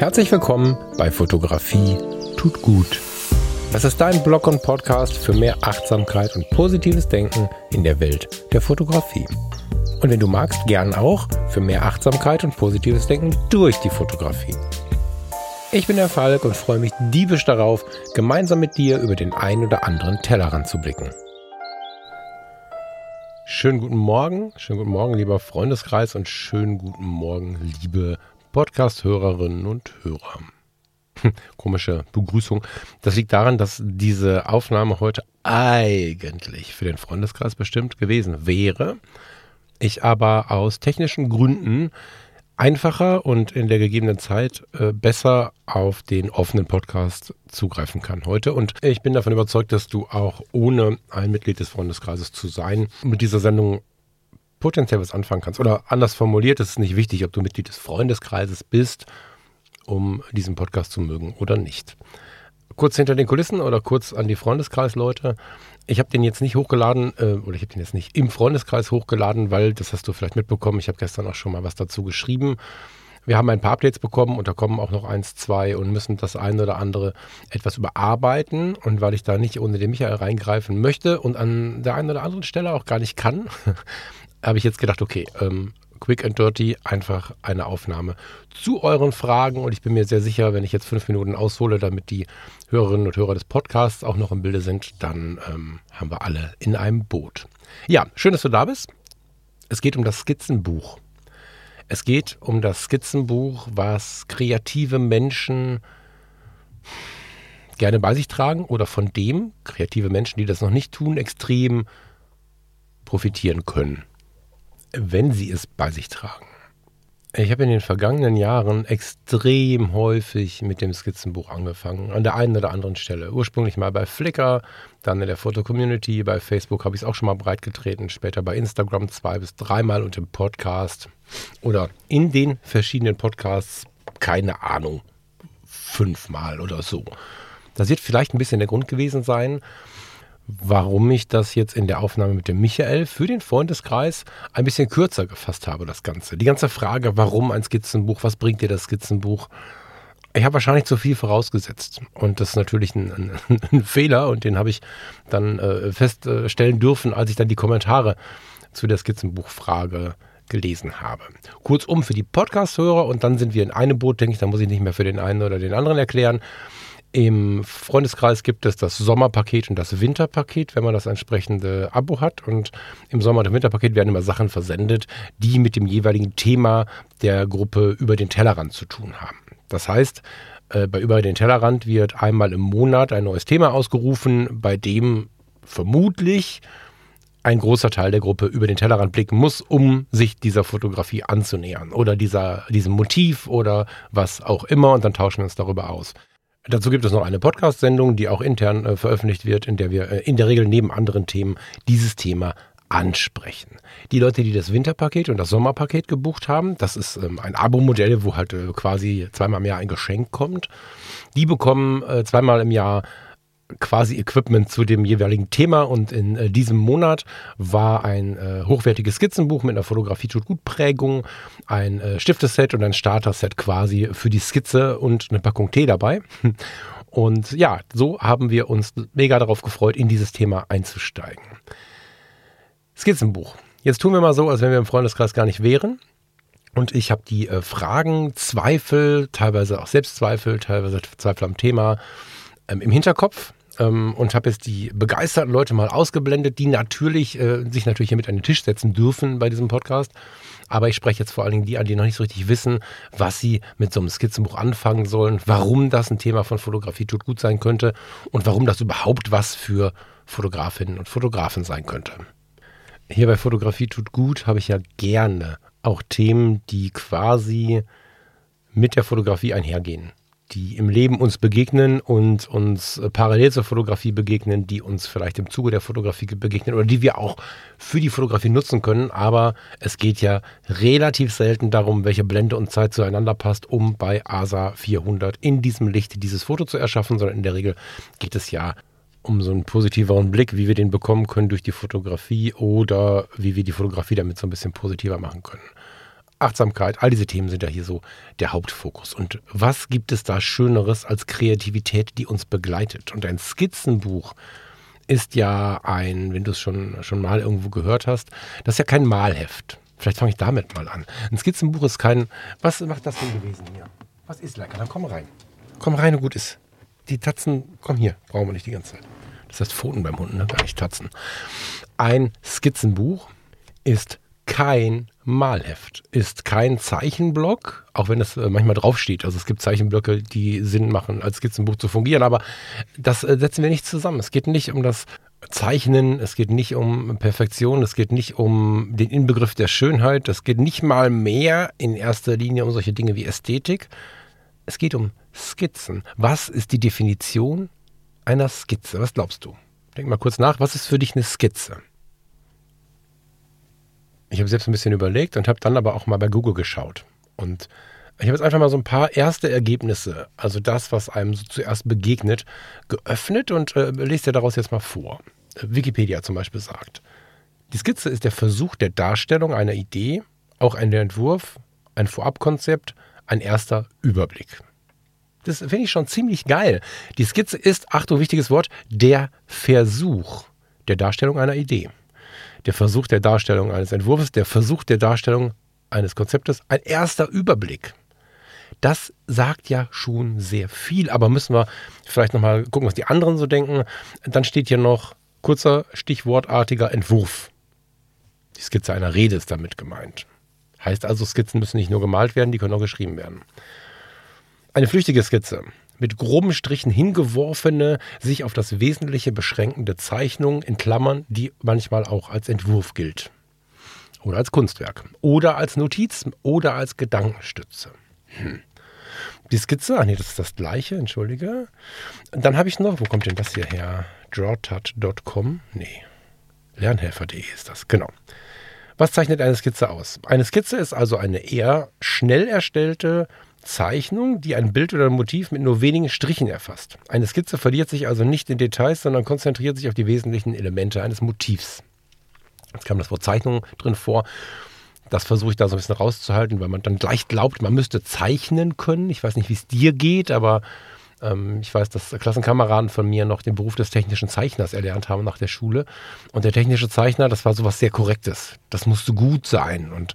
Herzlich willkommen bei Fotografie tut gut. Das ist dein Blog und Podcast für mehr Achtsamkeit und positives Denken in der Welt der Fotografie. Und wenn du magst, gern auch für mehr Achtsamkeit und positives Denken durch die Fotografie. Ich bin der Falk und freue mich diebisch darauf, gemeinsam mit dir über den einen oder anderen Tellerrand zu blicken. Schönen guten Morgen, schönen guten Morgen, lieber Freundeskreis und schönen guten Morgen, liebe Podcast-Hörerinnen und Hörer. Komische Begrüßung. Das liegt daran, dass diese Aufnahme heute eigentlich für den Freundeskreis bestimmt gewesen wäre. Ich aber aus technischen Gründen einfacher und in der gegebenen Zeit äh, besser auf den offenen Podcast zugreifen kann heute. Und ich bin davon überzeugt, dass du auch ohne ein Mitglied des Freundeskreises zu sein mit dieser Sendung potenziell was anfangen kannst. Oder anders formuliert, es ist nicht wichtig, ob du Mitglied des Freundeskreises bist, um diesen Podcast zu mögen oder nicht. Kurz hinter den Kulissen oder kurz an die Freundeskreisleute. Ich habe den jetzt nicht hochgeladen, äh, oder ich habe den jetzt nicht im Freundeskreis hochgeladen, weil, das hast du vielleicht mitbekommen, ich habe gestern auch schon mal was dazu geschrieben. Wir haben ein paar Updates bekommen und da kommen auch noch eins, zwei und müssen das eine oder andere etwas überarbeiten. Und weil ich da nicht ohne den Michael reingreifen möchte und an der einen oder anderen Stelle auch gar nicht kann, habe ich jetzt gedacht, okay, ähm, quick and dirty, einfach eine Aufnahme zu euren Fragen. Und ich bin mir sehr sicher, wenn ich jetzt fünf Minuten aushole, damit die Hörerinnen und Hörer des Podcasts auch noch im Bilde sind, dann ähm, haben wir alle in einem Boot. Ja, schön, dass du da bist. Es geht um das Skizzenbuch. Es geht um das Skizzenbuch, was kreative Menschen gerne bei sich tragen oder von dem kreative Menschen, die das noch nicht tun, extrem profitieren können wenn sie es bei sich tragen. Ich habe in den vergangenen Jahren extrem häufig mit dem Skizzenbuch angefangen, an der einen oder anderen Stelle. Ursprünglich mal bei Flickr, dann in der Foto-Community, bei Facebook habe ich es auch schon mal breitgetreten, später bei Instagram zwei bis dreimal und im Podcast oder in den verschiedenen Podcasts, keine Ahnung, fünfmal oder so. Das wird vielleicht ein bisschen der Grund gewesen sein, warum ich das jetzt in der Aufnahme mit dem Michael für den Freundeskreis ein bisschen kürzer gefasst habe, das Ganze. Die ganze Frage, warum ein Skizzenbuch, was bringt dir das Skizzenbuch? Ich habe wahrscheinlich zu viel vorausgesetzt. Und das ist natürlich ein, ein, ein Fehler und den habe ich dann äh, feststellen dürfen, als ich dann die Kommentare zu der Skizzenbuchfrage gelesen habe. Kurzum für die Podcast-Hörer und dann sind wir in einem Boot, denke ich, da muss ich nicht mehr für den einen oder den anderen erklären. Im Freundeskreis gibt es das Sommerpaket und das Winterpaket, wenn man das entsprechende Abo hat. Und im Sommer- und Winterpaket werden immer Sachen versendet, die mit dem jeweiligen Thema der Gruppe über den Tellerrand zu tun haben. Das heißt, äh, bei Über den Tellerrand wird einmal im Monat ein neues Thema ausgerufen, bei dem vermutlich ein großer Teil der Gruppe über den Tellerrand blicken muss, um sich dieser Fotografie anzunähern oder dieser, diesem Motiv oder was auch immer und dann tauschen wir uns darüber aus. Dazu gibt es noch eine Podcast-Sendung, die auch intern äh, veröffentlicht wird, in der wir äh, in der Regel neben anderen Themen dieses Thema ansprechen. Die Leute, die das Winterpaket und das Sommerpaket gebucht haben, das ist ähm, ein Abo-Modell, wo halt äh, quasi zweimal im Jahr ein Geschenk kommt. Die bekommen äh, zweimal im Jahr quasi Equipment zu dem jeweiligen Thema und in äh, diesem Monat war ein äh, hochwertiges Skizzenbuch mit einer Fotografie tut gut Prägung, ein äh, Stifteset und ein Starter-Set quasi für die Skizze und eine Packung Tee dabei. Und ja, so haben wir uns mega darauf gefreut, in dieses Thema einzusteigen. Skizzenbuch. Jetzt tun wir mal so, als wenn wir im Freundeskreis gar nicht wären. Und ich habe die äh, Fragen, Zweifel, teilweise auch Selbstzweifel, teilweise Zweifel am Thema ähm, im Hinterkopf ähm, und habe jetzt die begeisterten Leute mal ausgeblendet, die natürlich äh, sich natürlich hier mit an den Tisch setzen dürfen bei diesem Podcast. Aber ich spreche jetzt vor allen Dingen die an, die noch nicht so richtig wissen, was sie mit so einem Skizzenbuch anfangen sollen, warum das ein Thema von Fotografie tut gut sein könnte und warum das überhaupt was für Fotografinnen und Fotografen sein könnte. Hier bei Fotografie tut gut habe ich ja gerne auch Themen, die quasi mit der Fotografie einhergehen die im Leben uns begegnen und uns äh, parallel zur Fotografie begegnen, die uns vielleicht im Zuge der Fotografie begegnen oder die wir auch für die Fotografie nutzen können. Aber es geht ja relativ selten darum, welche Blende und Zeit zueinander passt, um bei ASA 400 in diesem Licht dieses Foto zu erschaffen, sondern in der Regel geht es ja um so einen positiveren Blick, wie wir den bekommen können durch die Fotografie oder wie wir die Fotografie damit so ein bisschen positiver machen können. Achtsamkeit, all diese Themen sind ja hier so der Hauptfokus. Und was gibt es da Schöneres als Kreativität, die uns begleitet? Und ein Skizzenbuch ist ja ein, wenn du es schon, schon mal irgendwo gehört hast, das ist ja kein Malheft. Vielleicht fange ich damit mal an. Ein Skizzenbuch ist kein. Was macht das denn gewesen hier? Was ist lecker? Dann komm rein. Komm rein und gut ist. Die Tatzen, komm hier, brauchen wir nicht die ganze Zeit. Das heißt Pfoten beim Hund, ne? gar nicht Tatzen. Ein Skizzenbuch ist kein Malheft, ist kein Zeichenblock, auch wenn es äh, manchmal draufsteht. Also es gibt Zeichenblöcke, die Sinn machen, als Skizzenbuch zu fungieren, aber das äh, setzen wir nicht zusammen. Es geht nicht um das Zeichnen, es geht nicht um Perfektion, es geht nicht um den Inbegriff der Schönheit, es geht nicht mal mehr in erster Linie um solche Dinge wie Ästhetik. Es geht um Skizzen. Was ist die Definition einer Skizze? Was glaubst du? Denk mal kurz nach, was ist für dich eine Skizze? Ich habe selbst ein bisschen überlegt und habe dann aber auch mal bei Google geschaut. Und ich habe jetzt einfach mal so ein paar erste Ergebnisse, also das, was einem so zuerst begegnet, geöffnet und äh, lese dir daraus jetzt mal vor. Wikipedia zum Beispiel sagt, die Skizze ist der Versuch der Darstellung einer Idee, auch ein Entwurf, ein Vorabkonzept, ein erster Überblick. Das finde ich schon ziemlich geil. Die Skizze ist, Achtung, wichtiges Wort, der Versuch der Darstellung einer Idee der Versuch der Darstellung eines Entwurfs, der Versuch der Darstellung eines Konzeptes, ein erster Überblick. Das sagt ja schon sehr viel, aber müssen wir vielleicht nochmal gucken, was die anderen so denken. Dann steht hier noch kurzer stichwortartiger Entwurf. Die Skizze einer Rede ist damit gemeint. Heißt also, Skizzen müssen nicht nur gemalt werden, die können auch geschrieben werden. Eine flüchtige Skizze mit groben Strichen hingeworfene, sich auf das Wesentliche beschränkende Zeichnung in Klammern, die manchmal auch als Entwurf gilt. Oder als Kunstwerk. Oder als Notiz oder als Gedankenstütze. Hm. Die Skizze, ach nee, das ist das gleiche, entschuldige. Dann habe ich noch, wo kommt denn das hier her? Drawtut.com? Nee. Lernhelfer.de ist das, genau. Was zeichnet eine Skizze aus? Eine Skizze ist also eine eher schnell erstellte, Zeichnung, die ein Bild oder ein Motiv mit nur wenigen Strichen erfasst. Eine Skizze verliert sich also nicht in Details, sondern konzentriert sich auf die wesentlichen Elemente eines Motivs. Jetzt kam das Wort Zeichnung drin vor. Das versuche ich da so ein bisschen rauszuhalten, weil man dann gleich glaubt, man müsste zeichnen können. Ich weiß nicht, wie es dir geht, aber ähm, ich weiß, dass Klassenkameraden von mir noch den Beruf des technischen Zeichners erlernt haben nach der Schule. Und der technische Zeichner, das war sowas sehr Korrektes. Das musste gut sein. Und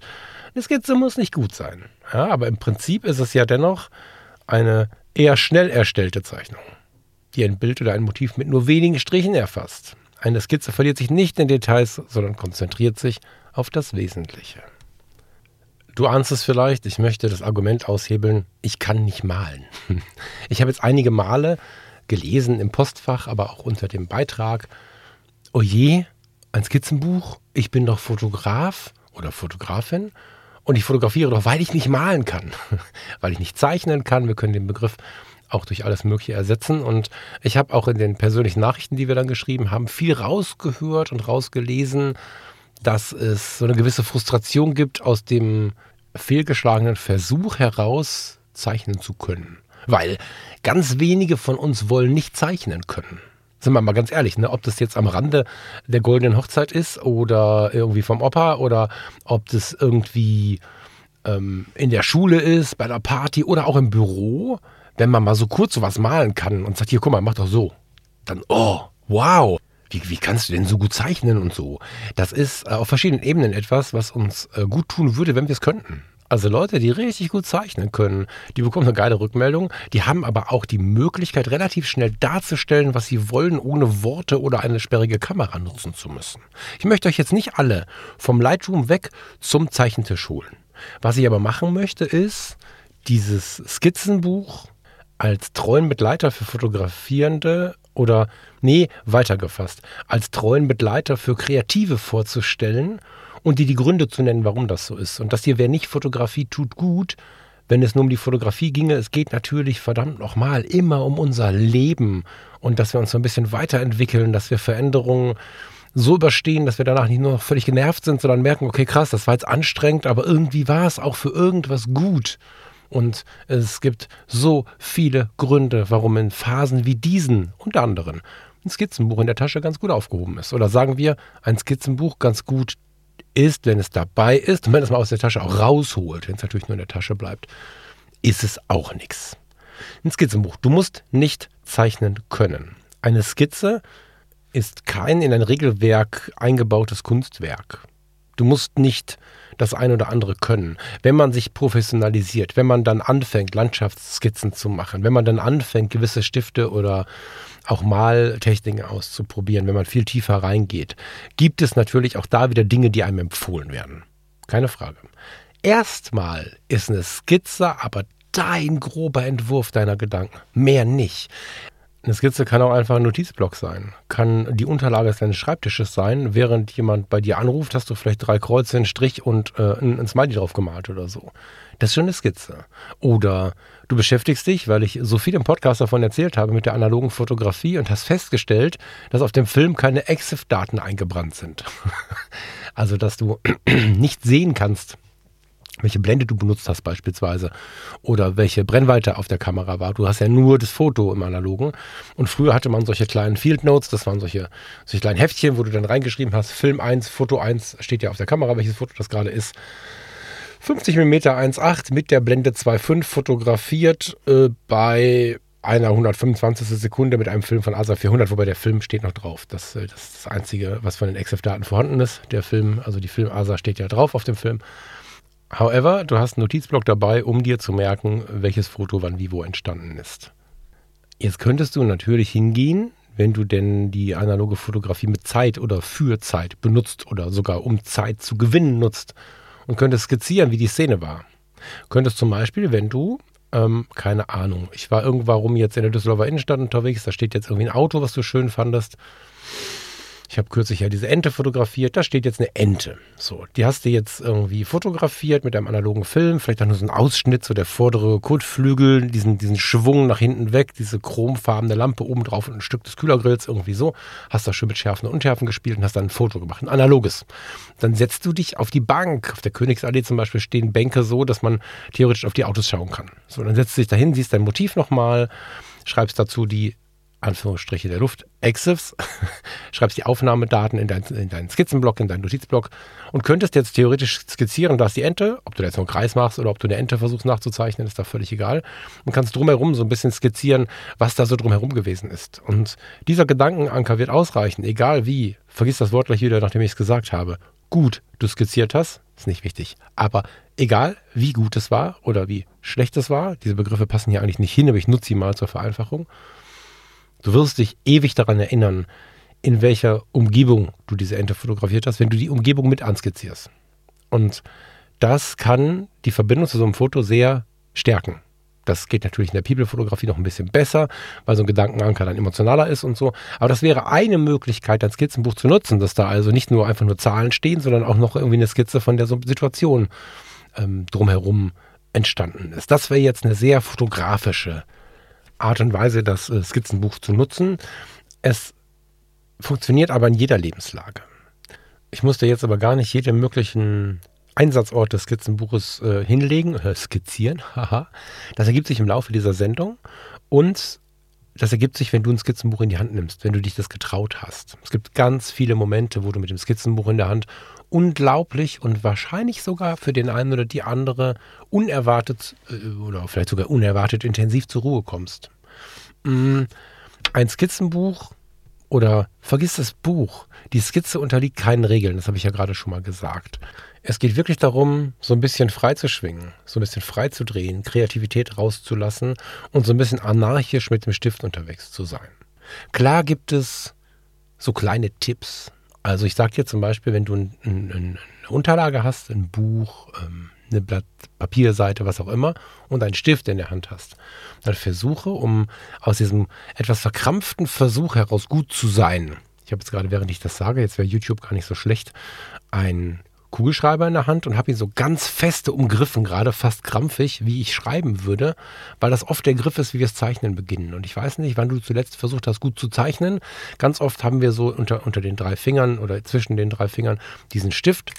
eine Skizze muss nicht gut sein. Ja, aber im Prinzip ist es ja dennoch eine eher schnell erstellte Zeichnung, die ein Bild oder ein Motiv mit nur wenigen Strichen erfasst. Eine Skizze verliert sich nicht in Details, sondern konzentriert sich auf das Wesentliche. Du ahnst es vielleicht, ich möchte das Argument aushebeln, ich kann nicht malen. Ich habe jetzt einige Male gelesen im Postfach, aber auch unter dem Beitrag, oje, ein Skizzenbuch, ich bin doch Fotograf oder Fotografin und ich fotografiere doch, weil ich nicht malen kann, weil ich nicht zeichnen kann. Wir können den Begriff auch durch alles Mögliche ersetzen. Und ich habe auch in den persönlichen Nachrichten, die wir dann geschrieben haben, viel rausgehört und rausgelesen, dass es so eine gewisse Frustration gibt aus dem fehlgeschlagenen Versuch heraus, zeichnen zu können. Weil ganz wenige von uns wollen nicht zeichnen können sind wir mal ganz ehrlich, ne? ob das jetzt am Rande der goldenen Hochzeit ist oder irgendwie vom Opa oder ob das irgendwie ähm, in der Schule ist, bei der Party oder auch im Büro, wenn man mal so kurz sowas malen kann und sagt, hier, guck mal, mach doch so. Dann, oh, wow, wie, wie kannst du denn so gut zeichnen und so? Das ist äh, auf verschiedenen Ebenen etwas, was uns äh, gut tun würde, wenn wir es könnten. Also Leute, die richtig gut zeichnen können, die bekommen eine geile Rückmeldung, die haben aber auch die Möglichkeit, relativ schnell darzustellen, was sie wollen, ohne Worte oder eine sperrige Kamera nutzen zu müssen. Ich möchte euch jetzt nicht alle vom Lightroom weg zum Zeichentisch holen. Was ich aber machen möchte, ist dieses Skizzenbuch als treuen Begleiter für Fotografierende oder, nee, weitergefasst, als treuen Begleiter für Kreative vorzustellen und dir die Gründe zu nennen, warum das so ist. Und das hier wäre nicht Fotografie tut gut, wenn es nur um die Fotografie ginge. Es geht natürlich verdammt nochmal immer um unser Leben und dass wir uns so ein bisschen weiterentwickeln, dass wir Veränderungen so überstehen, dass wir danach nicht nur noch völlig genervt sind, sondern merken, okay, krass, das war jetzt anstrengend, aber irgendwie war es auch für irgendwas gut. Und es gibt so viele Gründe, warum in Phasen wie diesen, unter anderem, ein Skizzenbuch in der Tasche ganz gut aufgehoben ist. Oder sagen wir, ein Skizzenbuch ganz gut ist, wenn es dabei ist und wenn es mal aus der Tasche auch rausholt, wenn es natürlich nur in der Tasche bleibt, ist es auch nichts. Ein Skizzenbuch. Du musst nicht zeichnen können. Eine Skizze ist kein in ein Regelwerk eingebautes Kunstwerk. Du musst nicht das ein oder andere können. Wenn man sich professionalisiert, wenn man dann anfängt, Landschaftsskizzen zu machen, wenn man dann anfängt, gewisse Stifte oder auch Maltechniken auszuprobieren, wenn man viel tiefer reingeht, gibt es natürlich auch da wieder Dinge, die einem empfohlen werden. Keine Frage. Erstmal ist eine Skizze aber dein grober Entwurf deiner Gedanken, mehr nicht. Eine Skizze kann auch einfach ein Notizblock sein, kann die Unterlage deines Schreibtisches sein. Während jemand bei dir anruft, hast du vielleicht drei Kreuze, einen Strich und äh, ein, ein Smiley drauf gemalt oder so. Das ist schon eine Skizze. Oder du beschäftigst dich, weil ich so viel im Podcast davon erzählt habe, mit der analogen Fotografie und hast festgestellt, dass auf dem Film keine EXIF-Daten eingebrannt sind. also, dass du nicht sehen kannst, welche Blende du benutzt hast beispielsweise oder welche Brennweite auf der Kamera war. Du hast ja nur das Foto im Analogen. Und früher hatte man solche kleinen Field Notes, das waren solche, solche kleinen Heftchen, wo du dann reingeschrieben hast, Film 1, Foto 1, steht ja auf der Kamera, welches Foto das gerade ist. 50 mm 1.8 mit der Blende 2.5 fotografiert äh, bei einer 125. Sekunde mit einem Film von ASA 400, wobei der Film steht noch drauf. Das, äh, das ist das Einzige, was von den EXIF-Daten vorhanden ist. Der Film, also die Film ASA steht ja drauf auf dem Film. However, du hast einen Notizblock dabei, um dir zu merken, welches Foto wann wie wo entstanden ist. Jetzt könntest du natürlich hingehen, wenn du denn die analoge Fotografie mit Zeit oder für Zeit benutzt oder sogar um Zeit zu gewinnen nutzt und könntest skizzieren, wie die Szene war. Könntest zum Beispiel, wenn du, ähm, keine Ahnung, ich war irgendwann jetzt in der Düsseldorfer Innenstadt unterwegs, da steht jetzt irgendwie ein Auto, was du schön fandest ich habe kürzlich ja diese Ente fotografiert. Da steht jetzt eine Ente. So, die hast du jetzt irgendwie fotografiert mit einem analogen Film. Vielleicht auch nur so ein Ausschnitt, so der vordere Kotflügel, diesen, diesen Schwung nach hinten weg, diese chromfarbene Lampe oben drauf und ein Stück des Kühlergrills irgendwie so. Hast da schön mit Schärfen und Unschärfen gespielt und hast dann ein Foto gemacht, ein analoges. Dann setzt du dich auf die Bank. Auf der Königsallee zum Beispiel stehen Bänke so, dass man theoretisch auf die Autos schauen kann. So, dann setzt du dich dahin, siehst dein Motiv nochmal, schreibst dazu die Anführungsstriche der Luft, EXIFs, schreibst die Aufnahmedaten in, dein, in deinen Skizzenblock, in deinen Notizblock und könntest jetzt theoretisch skizzieren, da ist die Ente, ob du da jetzt einen Kreis machst oder ob du eine Ente versuchst nachzuzeichnen, ist da völlig egal. Und kannst drumherum so ein bisschen skizzieren, was da so drumherum gewesen ist. Und dieser Gedankenanker wird ausreichen, egal wie, vergiss das Wort gleich wieder, nachdem ich es gesagt habe. Gut, du skizziert hast, ist nicht wichtig. Aber egal, wie gut es war oder wie schlecht es war, diese Begriffe passen hier eigentlich nicht hin, aber ich nutze sie mal zur Vereinfachung. Du wirst dich ewig daran erinnern, in welcher Umgebung du diese Ente fotografiert hast, wenn du die Umgebung mit anskizzierst. Und das kann die Verbindung zu so einem Foto sehr stärken. Das geht natürlich in der People-Fotografie noch ein bisschen besser, weil so ein Gedankenanker dann emotionaler ist und so. Aber das wäre eine Möglichkeit, ein Skizzenbuch zu nutzen, dass da also nicht nur einfach nur Zahlen stehen, sondern auch noch irgendwie eine Skizze von der Situation ähm, drumherum entstanden ist. Das wäre jetzt eine sehr fotografische Art und Weise, das äh, Skizzenbuch zu nutzen. Es funktioniert aber in jeder Lebenslage. Ich musste jetzt aber gar nicht jeden möglichen Einsatzort des Skizzenbuches äh, hinlegen, äh, skizzieren. Das ergibt sich im Laufe dieser Sendung und das ergibt sich, wenn du ein Skizzenbuch in die Hand nimmst, wenn du dich das getraut hast. Es gibt ganz viele Momente, wo du mit dem Skizzenbuch in der Hand unglaublich und wahrscheinlich sogar für den einen oder die andere unerwartet äh, oder vielleicht sogar unerwartet intensiv zur Ruhe kommst. Mm, ein Skizzenbuch oder vergiss das Buch. Die Skizze unterliegt keinen Regeln, das habe ich ja gerade schon mal gesagt. Es geht wirklich darum, so ein bisschen frei zu schwingen, so ein bisschen frei zu drehen, Kreativität rauszulassen und so ein bisschen anarchisch mit dem Stift unterwegs zu sein. Klar gibt es so kleine Tipps, also ich sage dir zum Beispiel, wenn du ein, ein, eine Unterlage hast, ein Buch, ähm, eine Blatt Papierseite, was auch immer, und einen Stift in der Hand hast, dann versuche, um aus diesem etwas verkrampften Versuch heraus gut zu sein, ich habe jetzt gerade, während ich das sage, jetzt wäre YouTube gar nicht so schlecht, ein Kugelschreiber in der Hand und habe ihn so ganz feste umgriffen, gerade fast krampfig, wie ich schreiben würde, weil das oft der Griff ist, wie wir es zeichnen beginnen. Und ich weiß nicht, wann du zuletzt versucht hast, gut zu zeichnen. Ganz oft haben wir so unter, unter den drei Fingern oder zwischen den drei Fingern diesen Stift.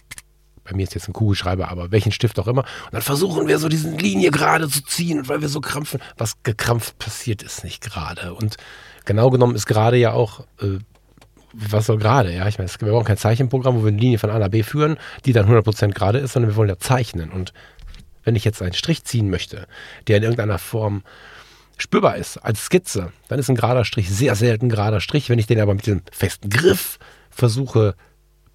Bei mir ist jetzt ein Kugelschreiber, aber welchen Stift auch immer. Und dann versuchen wir so diese Linie gerade zu ziehen. Weil wir so krampfen, was gekrampft passiert, ist nicht gerade. Und genau genommen ist gerade ja auch äh, was soll gerade? Ja, ich meine, wir brauchen kein Zeichenprogramm, wo wir eine Linie von A nach B führen, die dann 100% gerade ist, sondern wir wollen ja zeichnen. Und wenn ich jetzt einen Strich ziehen möchte, der in irgendeiner Form spürbar ist, als Skizze, dann ist ein gerader Strich sehr selten gerader Strich. Wenn ich den aber mit dem festen Griff versuche,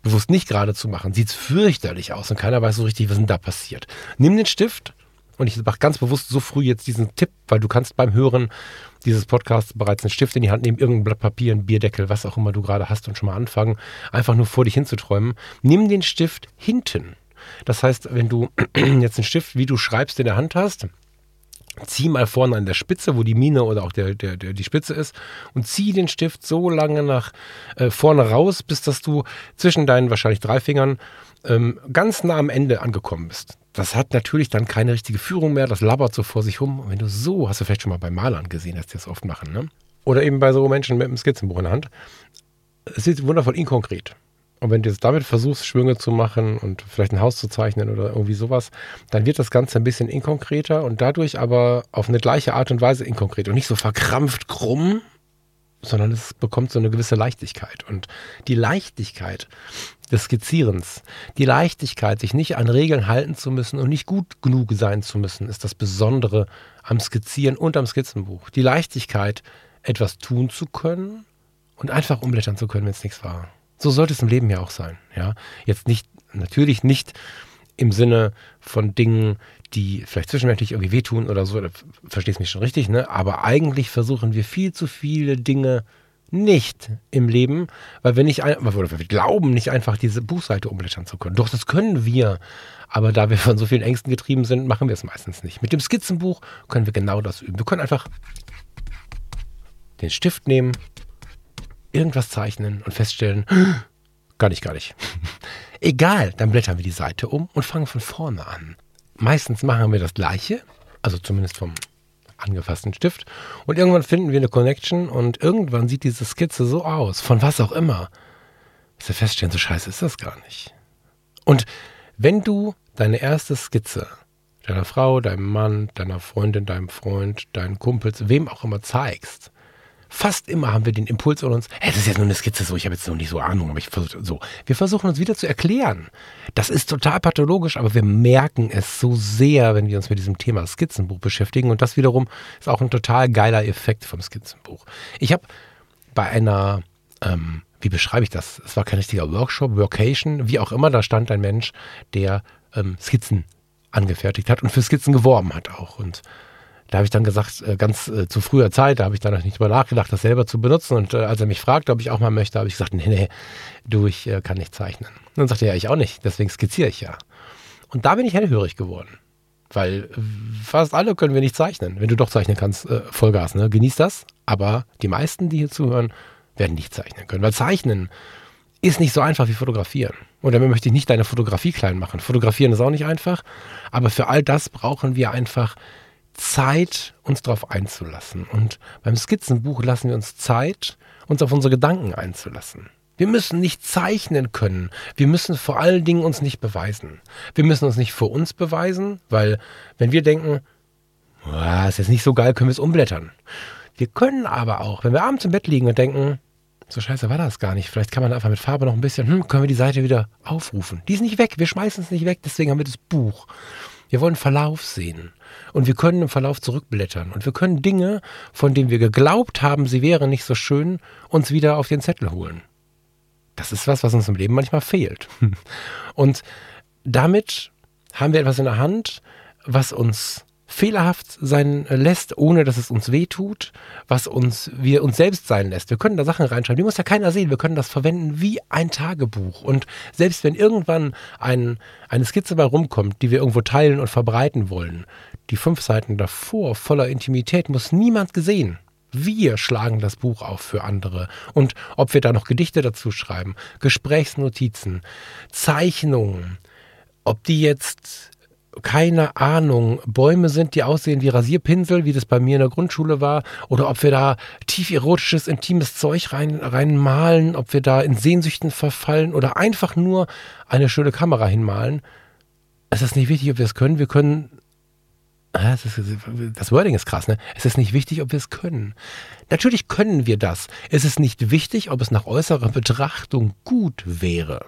bewusst nicht gerade zu machen, sieht es fürchterlich aus und keiner weiß so richtig, was denn da passiert. Nimm den Stift und ich mache ganz bewusst so früh jetzt diesen Tipp, weil du kannst beim Hören dieses Podcasts bereits einen Stift in die Hand nehmen, irgendein Blatt Papier, ein Bierdeckel, was auch immer du gerade hast und schon mal anfangen, einfach nur vor dich hinzuträumen. Nimm den Stift hinten. Das heißt, wenn du jetzt einen Stift, wie du schreibst, in der Hand hast, zieh mal vorne an der Spitze, wo die Mine oder auch der, der, der, die Spitze ist, und zieh den Stift so lange nach äh, vorne raus, bis dass du zwischen deinen wahrscheinlich drei Fingern ähm, ganz nah am Ende angekommen bist. Das hat natürlich dann keine richtige Führung mehr, das labbert so vor sich rum. Und wenn du so, hast du vielleicht schon mal bei Malern gesehen, dass die das oft machen, ne? Oder eben bei so Menschen mit einem Skizzenbuch in der Hand. Es ist wundervoll inkonkret. Und wenn du jetzt damit versuchst, Schwünge zu machen und vielleicht ein Haus zu zeichnen oder irgendwie sowas, dann wird das Ganze ein bisschen inkonkreter und dadurch aber auf eine gleiche Art und Weise inkonkret und nicht so verkrampft krumm, sondern es bekommt so eine gewisse Leichtigkeit. Und die Leichtigkeit des Skizzierens, die Leichtigkeit, sich nicht an Regeln halten zu müssen und nicht gut genug sein zu müssen, ist das Besondere am Skizzieren und am Skizzenbuch. Die Leichtigkeit, etwas tun zu können und einfach umblättern zu können, wenn es nichts war. So sollte es im Leben ja auch sein. Ja? Jetzt nicht, natürlich nicht im Sinne von Dingen, die vielleicht zwischenmenschlich irgendwie wehtun oder so, verstehst mich schon richtig, ne? Aber eigentlich versuchen wir viel zu viele Dinge nicht im Leben, weil wir nicht, oder wir glauben nicht einfach diese Buchseite umblättern zu können. Doch, das können wir. Aber da wir von so vielen Ängsten getrieben sind, machen wir es meistens nicht. Mit dem Skizzenbuch können wir genau das üben. Wir können einfach den Stift nehmen, irgendwas zeichnen und feststellen, gar nicht, gar nicht. Egal, dann blättern wir die Seite um und fangen von vorne an. Meistens machen wir das gleiche, also zumindest vom angefassten Stift. Und irgendwann finden wir eine Connection und irgendwann sieht diese Skizze so aus, von was auch immer, dass wir feststellen, so scheiße ist das gar nicht. Und wenn du deine erste Skizze deiner Frau, deinem Mann, deiner Freundin, deinem Freund, deinen Kumpels, wem auch immer zeigst, fast immer haben wir den Impuls in uns, das ist jetzt nur eine Skizze, so, ich habe jetzt noch nicht so Ahnung, aber ich versuche so. Wir versuchen uns wieder zu erklären. Das ist total pathologisch, aber wir merken es so sehr, wenn wir uns mit diesem Thema Skizzenbuch beschäftigen. Und das wiederum ist auch ein total geiler Effekt vom Skizzenbuch. Ich habe bei einer, ähm, wie beschreibe ich das? Es war kein richtiger Workshop, Workation, wie auch immer, da stand ein Mensch, der ähm, Skizzen angefertigt hat und für Skizzen geworben hat auch. Und da habe ich dann gesagt, äh, ganz äh, zu früher Zeit, da habe ich dann noch nicht drüber nachgedacht, das selber zu benutzen. Und äh, als er mich fragte, ob ich auch mal möchte, habe ich gesagt, nee, nee, du, ich kann nicht zeichnen. Und dann sagte er, ja, ich auch nicht, deswegen skizziere ich ja. Und da bin ich hellhörig geworden. Weil fast alle können wir nicht zeichnen. Wenn du doch zeichnen kannst, Vollgas, ne? Genieß das. Aber die meisten, die hier zuhören, werden nicht zeichnen können. Weil Zeichnen ist nicht so einfach wie fotografieren. Und damit möchte ich nicht deine Fotografie klein machen. Fotografieren ist auch nicht einfach. Aber für all das brauchen wir einfach Zeit, uns darauf einzulassen. Und beim Skizzenbuch lassen wir uns Zeit, uns auf unsere Gedanken einzulassen. Wir müssen nicht zeichnen können. Wir müssen vor allen Dingen uns nicht beweisen. Wir müssen uns nicht vor uns beweisen, weil wenn wir denken, oh, ist jetzt nicht so geil, können wir es umblättern. Wir können aber auch, wenn wir abends im Bett liegen und denken, so scheiße war das gar nicht. Vielleicht kann man einfach mit Farbe noch ein bisschen, hm, können wir die Seite wieder aufrufen. Die ist nicht weg, wir schmeißen es nicht weg, deswegen haben wir das Buch. Wir wollen Verlauf sehen. Und wir können im Verlauf zurückblättern. Und wir können Dinge, von denen wir geglaubt haben, sie wären nicht so schön, uns wieder auf den Zettel holen. Das ist was, was uns im Leben manchmal fehlt. Und damit haben wir etwas in der Hand, was uns fehlerhaft sein lässt, ohne dass es uns wehtut, was uns, wir uns selbst sein lässt. Wir können da Sachen reinschreiben, die muss ja keiner sehen. Wir können das verwenden wie ein Tagebuch. Und selbst wenn irgendwann ein, eine Skizze bei rumkommt, die wir irgendwo teilen und verbreiten wollen, die fünf Seiten davor voller Intimität muss niemand gesehen. Wir schlagen das Buch auf für andere. Und ob wir da noch Gedichte dazu schreiben, Gesprächsnotizen, Zeichnungen, ob die jetzt keine Ahnung, Bäume sind, die aussehen wie Rasierpinsel, wie das bei mir in der Grundschule war, oder ob wir da tief erotisches, intimes Zeug rein, reinmalen, ob wir da in Sehnsüchten verfallen oder einfach nur eine schöne Kamera hinmalen. Es ist nicht wichtig, ob wir es können. Wir können das, ist, das Wording ist krass, ne? Es ist nicht wichtig, ob wir es können. Natürlich können wir das. Es ist nicht wichtig, ob es nach äußerer Betrachtung gut wäre.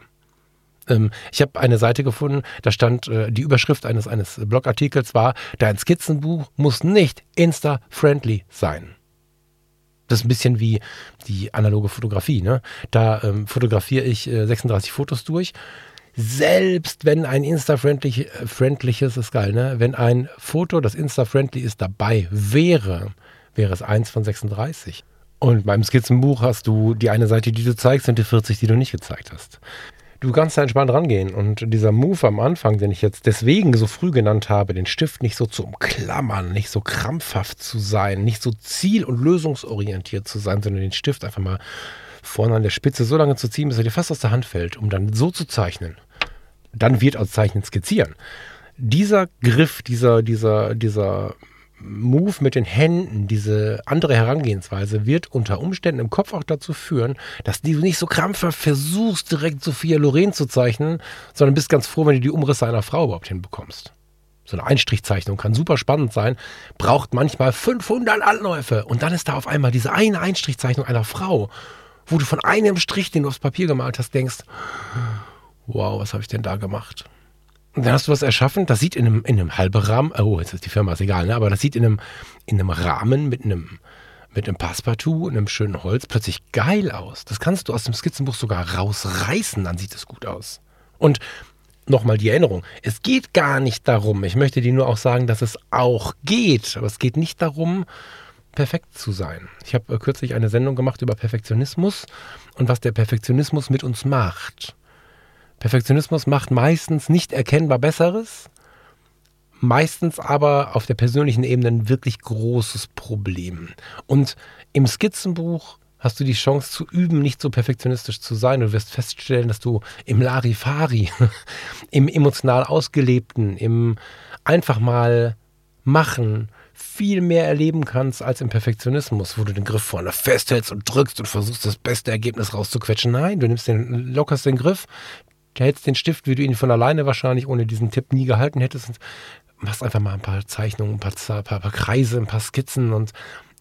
Ähm, ich habe eine Seite gefunden, da stand äh, die Überschrift eines, eines Blogartikels war, dein Skizzenbuch muss nicht insta-friendly sein. Das ist ein bisschen wie die analoge Fotografie. Ne? Da ähm, fotografiere ich äh, 36 Fotos durch selbst wenn ein Insta-friendliches, ist geil, ne? Wenn ein Foto, das Insta-friendly ist, dabei wäre, wäre es eins von 36. Und beim Skizzenbuch hast du die eine Seite, die du zeigst und die 40, die du nicht gezeigt hast. Du kannst da entspannt rangehen und dieser Move am Anfang, den ich jetzt deswegen so früh genannt habe, den Stift nicht so zu umklammern, nicht so krampfhaft zu sein, nicht so ziel- und lösungsorientiert zu sein, sondern den Stift einfach mal vorne an der Spitze so lange zu ziehen, bis er dir fast aus der Hand fällt, um dann so zu zeichnen. Dann wird aus Zeichnen skizzieren. Dieser Griff, dieser, dieser, dieser Move mit den Händen, diese andere Herangehensweise wird unter Umständen im Kopf auch dazu führen, dass du nicht so krampfhaft versuchst, direkt Sophia Loren zu zeichnen, sondern bist ganz froh, wenn du die Umrisse einer Frau überhaupt hinbekommst. So eine Einstrichzeichnung kann super spannend sein, braucht manchmal 500 Anläufe und dann ist da auf einmal diese eine Einstrichzeichnung einer Frau wo du von einem Strich, den du aufs Papier gemalt hast, denkst, wow, was habe ich denn da gemacht? Und dann hast du was erschaffen, das sieht in einem, in einem halben Rahmen, oh, jetzt ist die Firma, ist egal, ne? aber das sieht in einem, in einem Rahmen mit einem, mit einem Passepartout und einem schönen Holz plötzlich geil aus. Das kannst du aus dem Skizzenbuch sogar rausreißen, dann sieht es gut aus. Und nochmal die Erinnerung, es geht gar nicht darum, ich möchte dir nur auch sagen, dass es auch geht, aber es geht nicht darum, perfekt zu sein. Ich habe äh, kürzlich eine Sendung gemacht über Perfektionismus und was der Perfektionismus mit uns macht. Perfektionismus macht meistens nicht erkennbar Besseres, meistens aber auf der persönlichen Ebene ein wirklich großes Problem. Und im Skizzenbuch hast du die Chance zu üben, nicht so perfektionistisch zu sein. Du wirst feststellen, dass du im Larifari, im emotional Ausgelebten, im einfach mal machen, viel mehr erleben kannst als im Perfektionismus, wo du den Griff vorne festhältst und drückst und versuchst, das beste Ergebnis rauszuquetschen. Nein, du nimmst den, lockerst den Griff, hältst den Stift, wie du ihn von alleine wahrscheinlich ohne diesen Tipp nie gehalten hättest und machst einfach mal ein paar Zeichnungen, ein paar, paar, ein paar Kreise, ein paar Skizzen und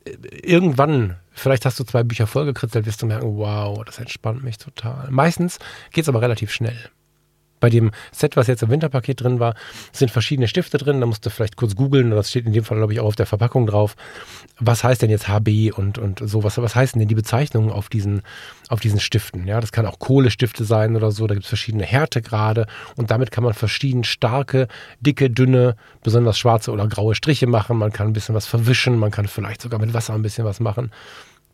äh, irgendwann, vielleicht hast du zwei Bücher vollgekritzelt, wirst du merken, wow, das entspannt mich total. Meistens geht es aber relativ schnell. Bei dem Set, was jetzt im Winterpaket drin war, sind verschiedene Stifte drin. Da musst du vielleicht kurz googeln, das steht in dem Fall, glaube ich, auch auf der Verpackung drauf. Was heißt denn jetzt HB und, und so? Was, was heißen denn die Bezeichnungen auf diesen, auf diesen Stiften? Ja, das kann auch Kohlestifte sein oder so. Da gibt es verschiedene Härtegrade und damit kann man verschieden starke, dicke, dünne, besonders schwarze oder graue Striche machen. Man kann ein bisschen was verwischen, man kann vielleicht sogar mit Wasser ein bisschen was machen.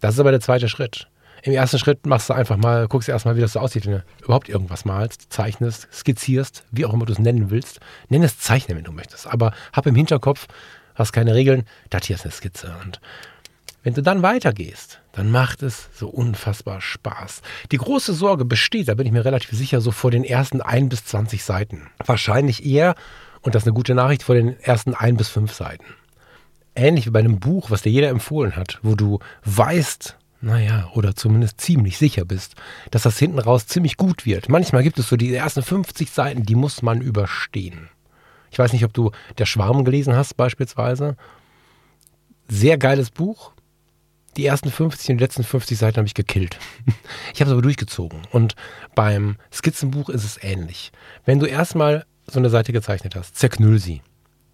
Das ist aber der zweite Schritt. Im ersten Schritt machst du einfach mal, guckst erstmal, wie das so aussieht, wenn du überhaupt irgendwas malst, zeichnest, skizzierst, wie auch immer du es nennen willst. Nenn es Zeichnen, wenn du möchtest. Aber hab im Hinterkopf, hast keine Regeln, das hier ist eine Skizze. Und wenn du dann weitergehst, dann macht es so unfassbar Spaß. Die große Sorge besteht, da bin ich mir relativ sicher, so vor den ersten ein bis 20 Seiten. Wahrscheinlich eher, und das ist eine gute Nachricht, vor den ersten ein bis fünf Seiten. Ähnlich wie bei einem Buch, was dir jeder empfohlen hat, wo du weißt, naja, oder zumindest ziemlich sicher bist, dass das hinten raus ziemlich gut wird. Manchmal gibt es so die ersten 50 Seiten, die muss man überstehen. Ich weiß nicht, ob du Der Schwarm gelesen hast beispielsweise. Sehr geiles Buch. Die ersten 50 und die letzten 50 Seiten habe ich gekillt. Ich habe es aber durchgezogen. Und beim Skizzenbuch ist es ähnlich. Wenn du erstmal so eine Seite gezeichnet hast, zerknüll sie.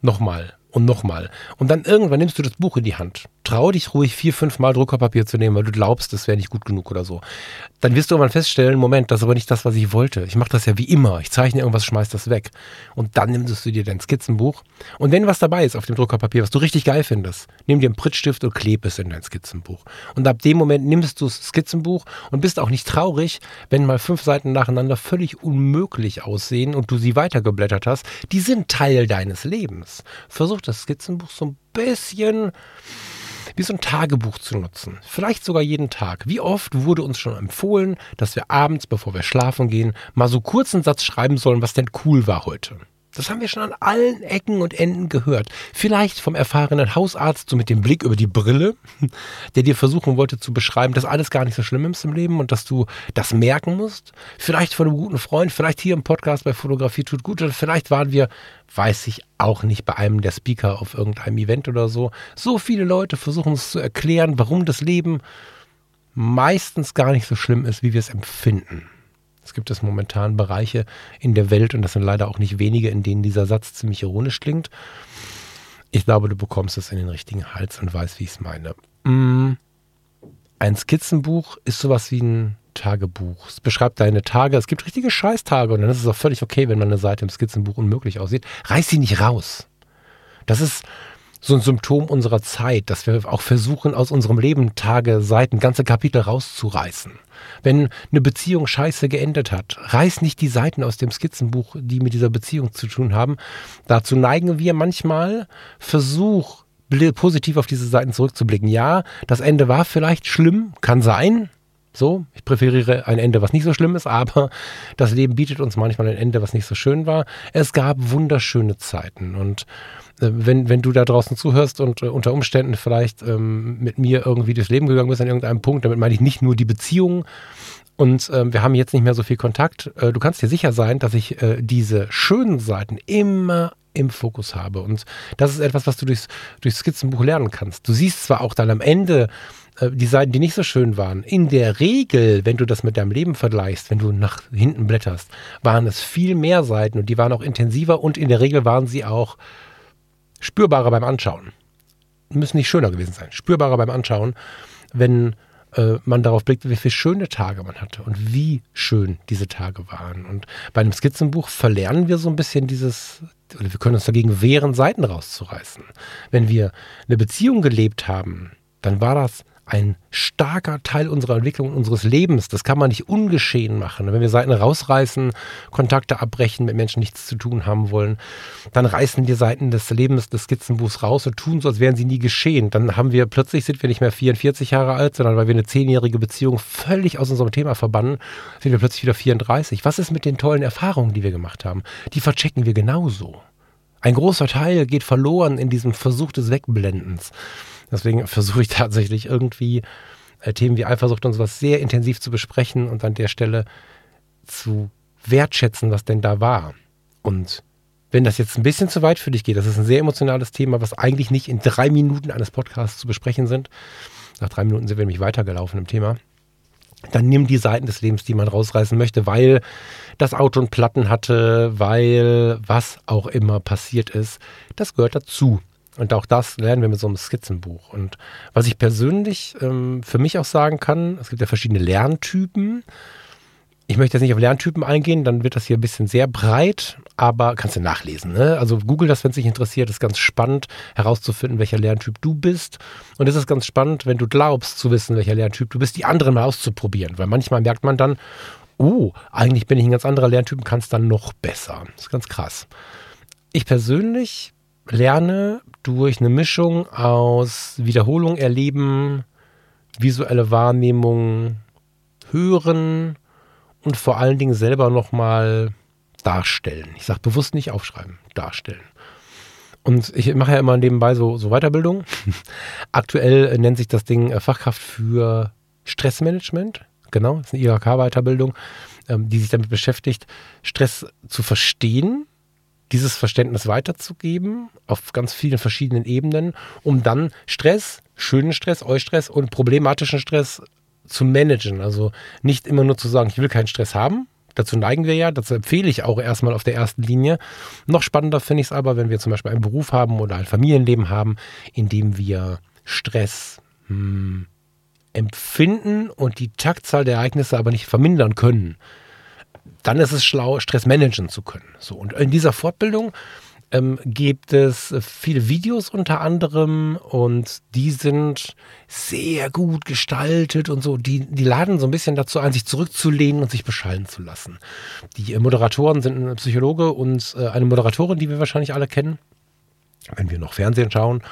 Nochmal und nochmal. Und dann irgendwann nimmst du das Buch in die Hand trau dich ruhig vier, fünf Mal Druckerpapier zu nehmen, weil du glaubst, das wäre nicht gut genug oder so. Dann wirst du irgendwann feststellen, Moment, das ist aber nicht das, was ich wollte. Ich mache das ja wie immer. Ich zeichne irgendwas, schmeiß das weg. Und dann nimmst du dir dein Skizzenbuch. Und wenn was dabei ist auf dem Druckerpapier, was du richtig geil findest, nimm dir einen Prittstift und kleb es in dein Skizzenbuch. Und ab dem Moment nimmst du das Skizzenbuch und bist auch nicht traurig, wenn mal fünf Seiten nacheinander völlig unmöglich aussehen und du sie weitergeblättert hast. Die sind Teil deines Lebens. Versuch das Skizzenbuch so ein bisschen wie so ein Tagebuch zu nutzen. Vielleicht sogar jeden Tag. Wie oft wurde uns schon empfohlen, dass wir abends, bevor wir schlafen gehen, mal so kurz einen Satz schreiben sollen, was denn cool war heute. Das haben wir schon an allen Ecken und Enden gehört. Vielleicht vom erfahrenen Hausarzt, so mit dem Blick über die Brille, der dir versuchen wollte zu beschreiben, dass alles gar nicht so schlimm ist im Leben und dass du das merken musst. Vielleicht von einem guten Freund, vielleicht hier im Podcast bei Fotografie tut gut oder vielleicht waren wir, weiß ich auch nicht, bei einem der Speaker auf irgendeinem Event oder so. So viele Leute versuchen es zu erklären, warum das Leben meistens gar nicht so schlimm ist, wie wir es empfinden. Es gibt es momentan Bereiche in der Welt, und das sind leider auch nicht wenige, in denen dieser Satz ziemlich ironisch klingt. Ich glaube, du bekommst es in den richtigen Hals und weißt, wie ich es meine. Mm. Ein Skizzenbuch ist sowas wie ein Tagebuch. Es beschreibt deine Tage. Es gibt richtige Scheißtage und dann ist es auch völlig okay, wenn man eine Seite im Skizzenbuch unmöglich aussieht. Reiß sie nicht raus. Das ist so ein Symptom unserer Zeit, dass wir auch versuchen, aus unserem Leben Tage, Seiten, ganze Kapitel rauszureißen. Wenn eine Beziehung scheiße geendet hat, reiß nicht die Seiten aus dem Skizzenbuch, die mit dieser Beziehung zu tun haben. Dazu neigen wir manchmal. Versuch, positiv auf diese Seiten zurückzublicken. Ja, das Ende war vielleicht schlimm, kann sein. So, ich präferiere ein Ende, was nicht so schlimm ist, aber das Leben bietet uns manchmal ein Ende, was nicht so schön war. Es gab wunderschöne Zeiten und äh, wenn, wenn du da draußen zuhörst und äh, unter Umständen vielleicht ähm, mit mir irgendwie durchs Leben gegangen bist an irgendeinem Punkt, damit meine ich nicht nur die Beziehung und ähm, wir haben jetzt nicht mehr so viel Kontakt. Äh, du kannst dir sicher sein, dass ich äh, diese schönen Seiten immer im Fokus habe. Und das ist etwas, was du durchs, durchs Skizzenbuch lernen kannst. Du siehst zwar auch dann am Ende die Seiten, die nicht so schön waren. In der Regel, wenn du das mit deinem Leben vergleichst, wenn du nach hinten blätterst, waren es viel mehr Seiten und die waren auch intensiver und in der Regel waren sie auch spürbarer beim Anschauen. Müssen nicht schöner gewesen sein, spürbarer beim Anschauen, wenn äh, man darauf blickt, wie viele schöne Tage man hatte und wie schön diese Tage waren. Und bei einem Skizzenbuch verlernen wir so ein bisschen dieses, oder wir können uns dagegen wehren, Seiten rauszureißen. Wenn wir eine Beziehung gelebt haben, dann war das ein starker Teil unserer Entwicklung, unseres Lebens. Das kann man nicht ungeschehen machen. Wenn wir Seiten rausreißen, Kontakte abbrechen, mit Menschen nichts zu tun haben wollen, dann reißen wir Seiten des Lebens des Skizzenbuchs raus und tun so, als wären sie nie geschehen. Dann haben wir plötzlich sind wir nicht mehr 44 Jahre alt, sondern weil wir eine zehnjährige Beziehung völlig aus unserem Thema verbannen, sind wir plötzlich wieder 34. Was ist mit den tollen Erfahrungen, die wir gemacht haben? Die verchecken wir genauso. Ein großer Teil geht verloren in diesem Versuch des Wegblendens. Deswegen versuche ich tatsächlich irgendwie äh, Themen wie Eifersucht und sowas sehr intensiv zu besprechen und an der Stelle zu wertschätzen, was denn da war. Und wenn das jetzt ein bisschen zu weit für dich geht, das ist ein sehr emotionales Thema, was eigentlich nicht in drei Minuten eines Podcasts zu besprechen sind. Nach drei Minuten sind wir nämlich weitergelaufen im Thema. Dann nimm die Seiten des Lebens, die man rausreißen möchte, weil das Auto einen Platten hatte, weil was auch immer passiert ist. Das gehört dazu. Und auch das lernen wir mit so einem Skizzenbuch. Und was ich persönlich ähm, für mich auch sagen kann, es gibt ja verschiedene Lerntypen. Ich möchte jetzt nicht auf Lerntypen eingehen, dann wird das hier ein bisschen sehr breit, aber kannst du nachlesen. Ne? Also google das, wenn es dich interessiert. Ist ganz spannend herauszufinden, welcher Lerntyp du bist. Und es ist ganz spannend, wenn du glaubst zu wissen, welcher Lerntyp du bist, die anderen mal auszuprobieren. Weil manchmal merkt man dann, oh, eigentlich bin ich ein ganz anderer Lerntyp und kann es dann noch besser. Das ist ganz krass. Ich persönlich lerne durch eine Mischung aus Wiederholung erleben, visuelle Wahrnehmung, hören und vor allen Dingen selber nochmal darstellen. Ich sage bewusst nicht aufschreiben, darstellen. Und ich mache ja immer nebenbei so, so Weiterbildung. Aktuell nennt sich das Ding äh, Fachkraft für Stressmanagement. Genau, das ist eine IHK-Weiterbildung, ähm, die sich damit beschäftigt, Stress zu verstehen dieses Verständnis weiterzugeben auf ganz vielen verschiedenen Ebenen, um dann Stress, schönen Stress, Eustress und problematischen Stress zu managen. Also nicht immer nur zu sagen, ich will keinen Stress haben. Dazu neigen wir ja, dazu empfehle ich auch erstmal auf der ersten Linie. Noch spannender finde ich es aber, wenn wir zum Beispiel einen Beruf haben oder ein Familienleben haben, in dem wir Stress hm, empfinden und die Taktzahl der Ereignisse aber nicht vermindern können dann ist es schlau, Stress managen zu können. So, und in dieser Fortbildung ähm, gibt es viele Videos unter anderem und die sind sehr gut gestaltet und so. Die, die laden so ein bisschen dazu ein, sich zurückzulehnen und sich beschallen zu lassen. Die Moderatoren sind ein Psychologe und äh, eine Moderatorin, die wir wahrscheinlich alle kennen, wenn wir noch Fernsehen schauen.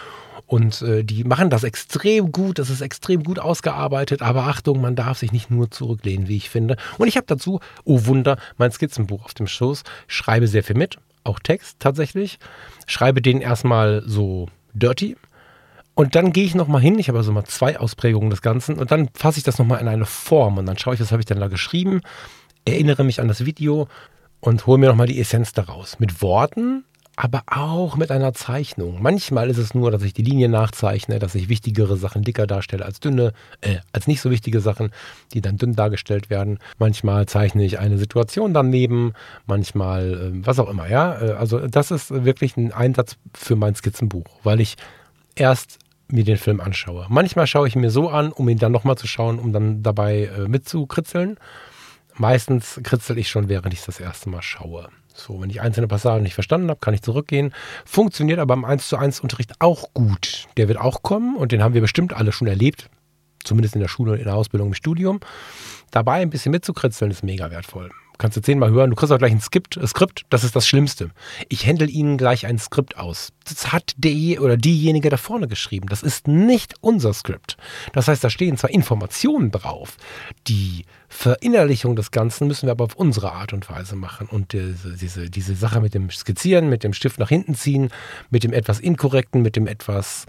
Und äh, die machen das extrem gut, das ist extrem gut ausgearbeitet, aber Achtung, man darf sich nicht nur zurücklehnen, wie ich finde. Und ich habe dazu, oh Wunder, mein Skizzenbuch auf dem Schoß, schreibe sehr viel mit, auch Text tatsächlich, schreibe den erstmal so dirty. Und dann gehe ich nochmal hin, ich habe also mal zwei Ausprägungen des Ganzen und dann fasse ich das nochmal in eine Form und dann schaue ich, was habe ich denn da geschrieben, erinnere mich an das Video und hole mir nochmal die Essenz daraus. Mit Worten, aber auch mit einer Zeichnung. Manchmal ist es nur, dass ich die Linie nachzeichne, dass ich wichtigere Sachen dicker darstelle als dünne, äh, als nicht so wichtige Sachen, die dann dünn dargestellt werden. Manchmal zeichne ich eine Situation daneben, manchmal äh, was auch immer, ja. Äh, also das ist wirklich ein Einsatz für mein Skizzenbuch, weil ich erst mir den Film anschaue. Manchmal schaue ich ihn mir so an, um ihn dann nochmal zu schauen, um dann dabei äh, mitzukritzeln. Meistens kritzel ich schon, während ich das erste Mal schaue. So, wenn ich einzelne Passagen nicht verstanden habe, kann ich zurückgehen. Funktioniert aber im 1 zu 1 Unterricht auch gut. Der wird auch kommen und den haben wir bestimmt alle schon erlebt. Zumindest in der Schule, in der Ausbildung, im Studium. Dabei ein bisschen mitzukritzeln ist mega wertvoll kannst du zehnmal hören, du kriegst auch gleich ein Skript, ein Skript, das ist das Schlimmste. Ich händel ihnen gleich ein Skript aus. Das hat der oder diejenige da vorne geschrieben. Das ist nicht unser Skript. Das heißt, da stehen zwar Informationen drauf, die Verinnerlichung des Ganzen müssen wir aber auf unsere Art und Weise machen. Und diese, diese, diese Sache mit dem Skizzieren, mit dem Stift nach hinten ziehen, mit dem etwas Inkorrekten, mit dem etwas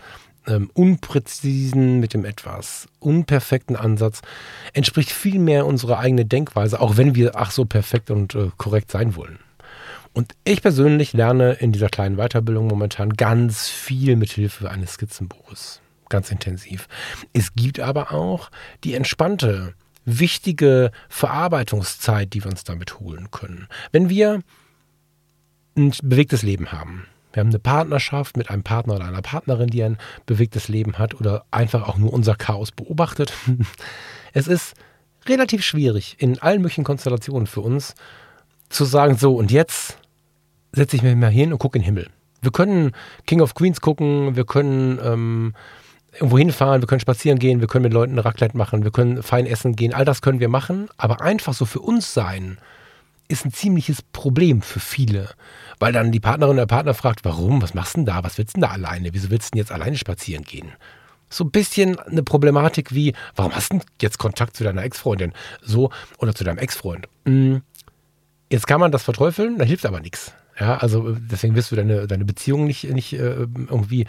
ähm, unpräzisen, mit dem etwas unperfekten Ansatz entspricht viel mehr unserer eigenen Denkweise, auch wenn wir ach so perfekt und äh, korrekt sein wollen. Und ich persönlich lerne in dieser kleinen Weiterbildung momentan ganz viel mit Hilfe eines Skizzenbuches. Ganz intensiv. Es gibt aber auch die entspannte, wichtige Verarbeitungszeit, die wir uns damit holen können. Wenn wir ein bewegtes Leben haben, wir haben eine Partnerschaft mit einem Partner oder einer Partnerin, die ein bewegtes Leben hat oder einfach auch nur unser Chaos beobachtet. Es ist relativ schwierig in allen möglichen Konstellationen für uns zu sagen, so und jetzt setze ich mich mal hin und gucke in den Himmel. Wir können King of Queens gucken, wir können ähm, irgendwo hinfahren, wir können spazieren gehen, wir können mit Leuten Raclette machen, wir können fein essen gehen, all das können wir machen, aber einfach so für uns sein, ist ein ziemliches Problem für viele. Weil dann die Partnerin oder der Partner fragt, warum, was machst du denn da, was willst du denn da alleine, wieso willst du denn jetzt alleine spazieren gehen? So ein bisschen eine Problematik wie, warum hast du denn jetzt Kontakt zu deiner Ex-Freundin? So, oder zu deinem Ex-Freund. Hm, jetzt kann man das verteufeln, da hilft aber nichts. Ja, also äh, deswegen wirst du deine, deine Beziehung nicht, nicht äh, irgendwie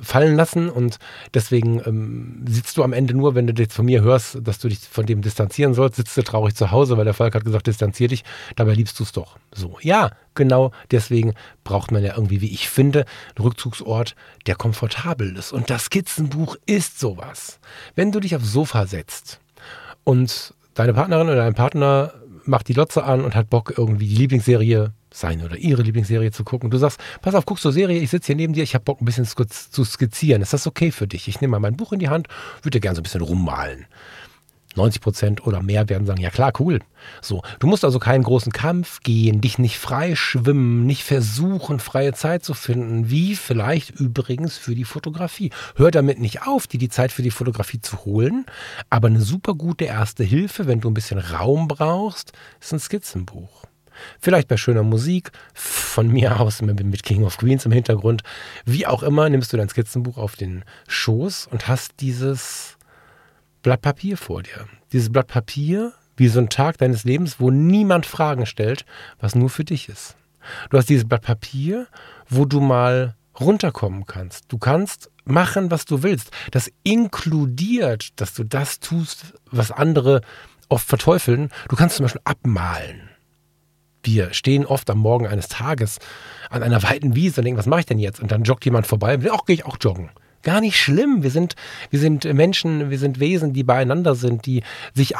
fallen lassen und deswegen ähm, sitzt du am Ende nur, wenn du jetzt von mir hörst, dass du dich von dem distanzieren sollst, sitzt du traurig zu Hause, weil der Volk hat gesagt, distanzier dich, dabei liebst du es doch. So, ja, genau deswegen braucht man ja irgendwie, wie ich finde, einen Rückzugsort, der komfortabel ist. Und das Skizzenbuch ist sowas. Wenn du dich aufs Sofa setzt und deine Partnerin oder dein Partner macht die Lotze an und hat Bock, irgendwie die Lieblingsserie seine oder ihre Lieblingsserie zu gucken. Du sagst, pass auf, guckst du Serie, ich sitze hier neben dir, ich habe Bock, ein bisschen zu skizzieren. Ist das okay für dich? Ich nehme mal mein Buch in die Hand, würde gerne so ein bisschen rummalen. 90 Prozent oder mehr werden sagen, ja klar, cool. So, du musst also keinen großen Kampf gehen, dich nicht frei schwimmen, nicht versuchen, freie Zeit zu finden, wie vielleicht übrigens für die Fotografie. Hör damit nicht auf, dir die Zeit für die Fotografie zu holen, aber eine super gute erste Hilfe, wenn du ein bisschen Raum brauchst, ist ein Skizzenbuch. Vielleicht bei schöner Musik, von mir aus mit King of Queens im Hintergrund. Wie auch immer, nimmst du dein Skizzenbuch auf den Schoß und hast dieses Blatt Papier vor dir. Dieses Blatt Papier wie so ein Tag deines Lebens, wo niemand Fragen stellt, was nur für dich ist. Du hast dieses Blatt Papier, wo du mal runterkommen kannst. Du kannst machen, was du willst. Das inkludiert, dass du das tust, was andere oft verteufeln. Du kannst zum Beispiel abmalen. Wir stehen oft am Morgen eines Tages an einer weiten Wiese und denken, was mache ich denn jetzt? Und dann joggt jemand vorbei und auch gehe ich auch joggen. Gar nicht schlimm. Wir sind, wir sind Menschen, wir sind Wesen, die beieinander sind, die sich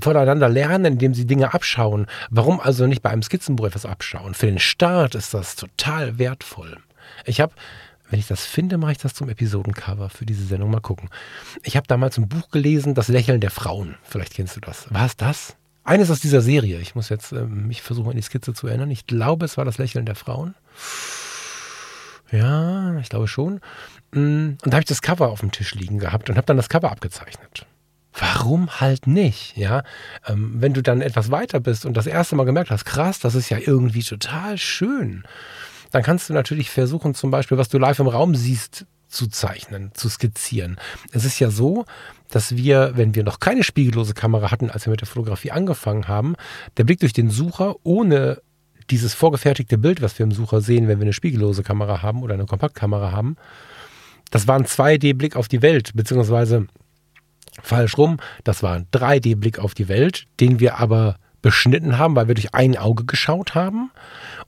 voneinander lernen, indem sie Dinge abschauen. Warum also nicht bei einem Skizzenbuch etwas abschauen? Für den Start ist das total wertvoll. Ich habe wenn ich das finde, mache ich das zum Episodencover für diese Sendung. Mal gucken. Ich habe damals ein Buch gelesen, Das Lächeln der Frauen. Vielleicht kennst du das. War es das? Eines aus dieser Serie. Ich muss jetzt äh, mich versuchen, in die Skizze zu erinnern. Ich glaube, es war das Lächeln der Frauen. Ja, ich glaube schon. Mm, und da habe ich das Cover auf dem Tisch liegen gehabt und habe dann das Cover abgezeichnet. Warum halt nicht? Ja, ähm, wenn du dann etwas weiter bist und das erste Mal gemerkt hast, krass, das ist ja irgendwie total schön, dann kannst du natürlich versuchen, zum Beispiel, was du live im Raum siehst, zu zeichnen, zu skizzieren. Es ist ja so, dass wir, wenn wir noch keine spiegellose Kamera hatten, als wir mit der Fotografie angefangen haben, der Blick durch den Sucher ohne dieses vorgefertigte Bild, was wir im Sucher sehen, wenn wir eine spiegellose Kamera haben oder eine Kompaktkamera haben, das war ein 2D-Blick auf die Welt, beziehungsweise falsch rum, das war ein 3D-Blick auf die Welt, den wir aber beschnitten haben, weil wir durch ein Auge geschaut haben.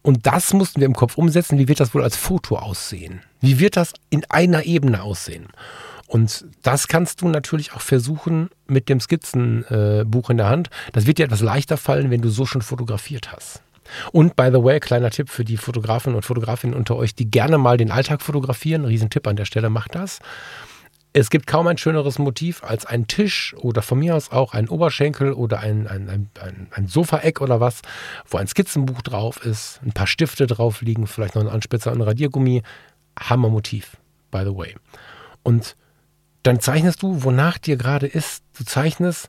Und das mussten wir im Kopf umsetzen. Wie wird das wohl als Foto aussehen? Wie wird das in einer Ebene aussehen? Und das kannst du natürlich auch versuchen mit dem Skizzenbuch in der Hand. Das wird dir etwas leichter fallen, wenn du so schon fotografiert hast. Und by the way, kleiner Tipp für die Fotografen und Fotografinnen unter euch, die gerne mal den Alltag fotografieren. Riesentipp an der Stelle, macht das. Es gibt kaum ein schöneres Motiv als ein Tisch oder von mir aus auch ein Oberschenkel oder ein, ein, ein, ein, Sofaeck oder was, wo ein Skizzenbuch drauf ist, ein paar Stifte drauf liegen, vielleicht noch ein Anspitzer und ein Radiergummi. Hammermotiv, by the way. Und dann zeichnest du, wonach dir gerade ist. Du zeichnest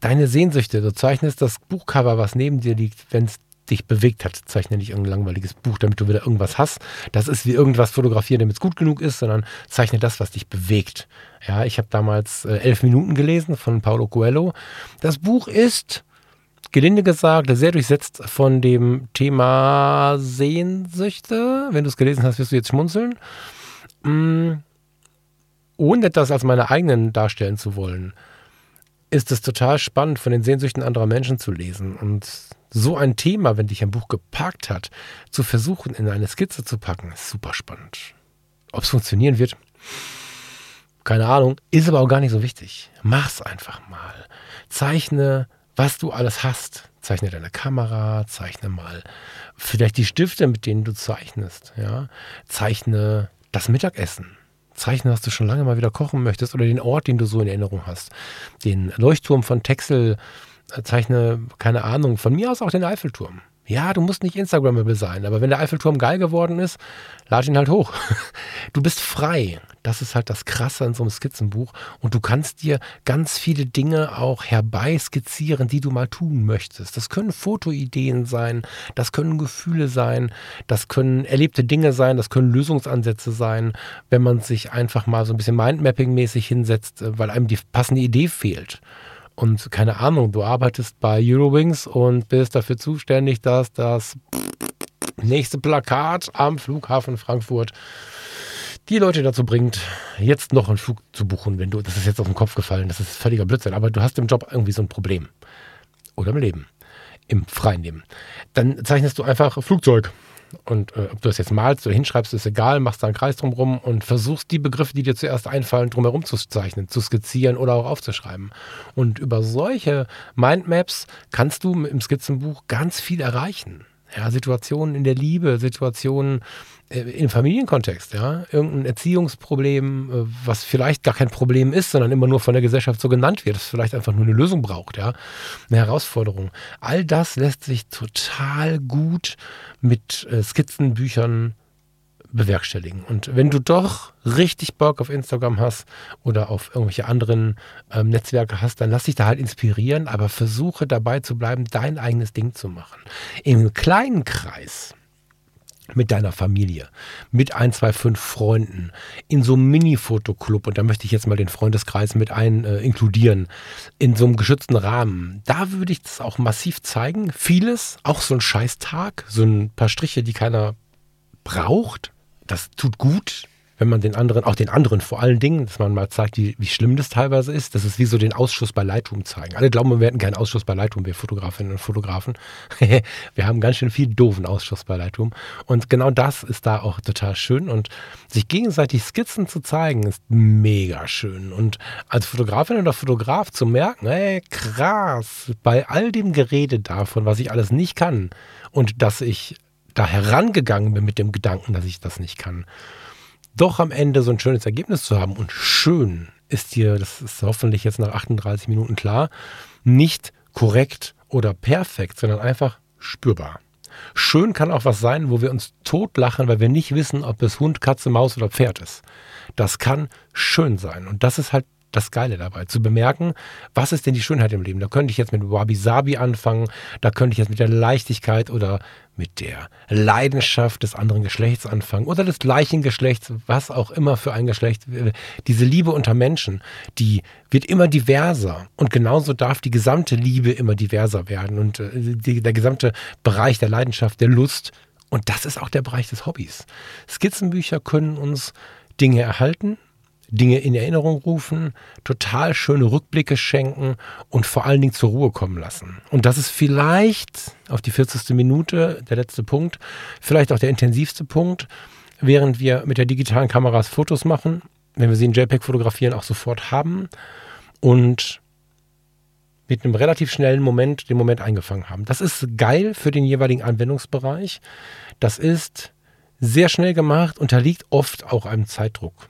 deine Sehnsüchte. Du zeichnest das Buchcover, was neben dir liegt, wenn es dich bewegt hat. Zeichne nicht irgendein langweiliges Buch, damit du wieder irgendwas hast. Das ist wie irgendwas fotografieren, damit es gut genug ist, sondern zeichne das, was dich bewegt. Ja, ich habe damals äh, elf Minuten gelesen von Paulo Coelho. Das Buch ist, gelinde gesagt, sehr durchsetzt von dem Thema Sehnsüchte. Wenn du es gelesen hast, wirst du jetzt schmunzeln. Mm ohne das als meine eigenen darstellen zu wollen, ist es total spannend, von den Sehnsüchten anderer Menschen zu lesen. Und so ein Thema, wenn dich ein Buch gepackt hat, zu versuchen, in eine Skizze zu packen, ist super spannend. Ob es funktionieren wird, keine Ahnung, ist aber auch gar nicht so wichtig. Mach's einfach mal. Zeichne, was du alles hast. Zeichne deine Kamera, zeichne mal vielleicht die Stifte, mit denen du zeichnest. Ja? Zeichne das Mittagessen zeichnen, was du schon lange mal wieder kochen möchtest oder den Ort, den du so in Erinnerung hast. Den Leuchtturm von Texel, zeichne, keine Ahnung, von mir aus auch den Eiffelturm. Ja, du musst nicht Instagrammable sein, aber wenn der Eiffelturm geil geworden ist, lad ihn halt hoch. Du bist frei. Das ist halt das Krasse an so einem Skizzenbuch. Und du kannst dir ganz viele Dinge auch herbeiskizzieren, die du mal tun möchtest. Das können Fotoideen sein, das können Gefühle sein, das können erlebte Dinge sein, das können Lösungsansätze sein, wenn man sich einfach mal so ein bisschen Mindmapping-mäßig hinsetzt, äh, weil einem die passende Idee fehlt. Und keine Ahnung, du arbeitest bei Eurowings und bist dafür zuständig, dass das nächste Plakat am Flughafen Frankfurt die Leute dazu bringt, jetzt noch einen Flug zu buchen, wenn du, das ist jetzt auf den Kopf gefallen, das ist völliger Blödsinn, aber du hast im Job irgendwie so ein Problem. Oder im Leben. Im freien Leben. Dann zeichnest du einfach Flugzeug. Und äh, ob du das jetzt malst oder hinschreibst, ist egal, machst da einen Kreis drumherum und versuchst die Begriffe, die dir zuerst einfallen, drumherum zu zeichnen, zu skizzieren oder auch aufzuschreiben. Und über solche Mindmaps kannst du im Skizzenbuch ganz viel erreichen ja, Situationen in der Liebe, Situationen im Familienkontext, ja, irgendein Erziehungsproblem, äh, was vielleicht gar kein Problem ist, sondern immer nur von der Gesellschaft so genannt wird, das vielleicht einfach nur eine Lösung braucht, ja, eine Herausforderung. All das lässt sich total gut mit äh, Skizzenbüchern bewerkstelligen. Und wenn du doch richtig Bock auf Instagram hast oder auf irgendwelche anderen ähm, Netzwerke hast, dann lass dich da halt inspirieren, aber versuche dabei zu bleiben, dein eigenes Ding zu machen. Im kleinen Kreis mit deiner Familie, mit ein, zwei, fünf Freunden, in so einem Mini-Fotoclub, und da möchte ich jetzt mal den Freundeskreis mit ein äh, inkludieren, in so einem geschützten Rahmen. Da würde ich das auch massiv zeigen. Vieles, auch so ein Scheißtag, so ein paar Striche, die keiner braucht, das tut gut, wenn man den anderen, auch den anderen vor allen Dingen, dass man mal zeigt, wie, wie schlimm das teilweise ist. Das ist wie so den Ausschuss bei Lightroom zeigen. Alle glauben, wir hätten keinen Ausschuss bei Lightroom, wir Fotografinnen und Fotografen. wir haben ganz schön viel doofen Ausschuss bei Lightroom. Und genau das ist da auch total schön. Und sich gegenseitig Skizzen zu zeigen, ist mega schön. Und als Fotografin oder Fotograf zu merken, ey, krass, bei all dem Gerede davon, was ich alles nicht kann und dass ich da herangegangen bin mit dem Gedanken, dass ich das nicht kann, doch am Ende so ein schönes Ergebnis zu haben. Und schön ist dir, das ist hoffentlich jetzt nach 38 Minuten klar, nicht korrekt oder perfekt, sondern einfach spürbar. Schön kann auch was sein, wo wir uns totlachen, weil wir nicht wissen, ob es Hund, Katze, Maus oder Pferd ist. Das kann schön sein. Und das ist halt das Geile dabei, zu bemerken, was ist denn die Schönheit im Leben. Da könnte ich jetzt mit Wabi Sabi anfangen, da könnte ich jetzt mit der Leichtigkeit oder mit der Leidenschaft des anderen Geschlechts anfangen oder des gleichen Geschlechts, was auch immer für ein Geschlecht. Diese Liebe unter Menschen, die wird immer diverser und genauso darf die gesamte Liebe immer diverser werden und äh, die, der gesamte Bereich der Leidenschaft, der Lust und das ist auch der Bereich des Hobbys. Skizzenbücher können uns Dinge erhalten, Dinge in Erinnerung rufen, total schöne Rückblicke schenken und vor allen Dingen zur Ruhe kommen lassen. Und das ist vielleicht auf die 40. Minute der letzte Punkt, vielleicht auch der intensivste Punkt, während wir mit der digitalen Kameras Fotos machen, wenn wir sie in JPEG fotografieren, auch sofort haben und mit einem relativ schnellen Moment den Moment eingefangen haben. Das ist geil für den jeweiligen Anwendungsbereich. Das ist sehr schnell gemacht, unterliegt oft auch einem Zeitdruck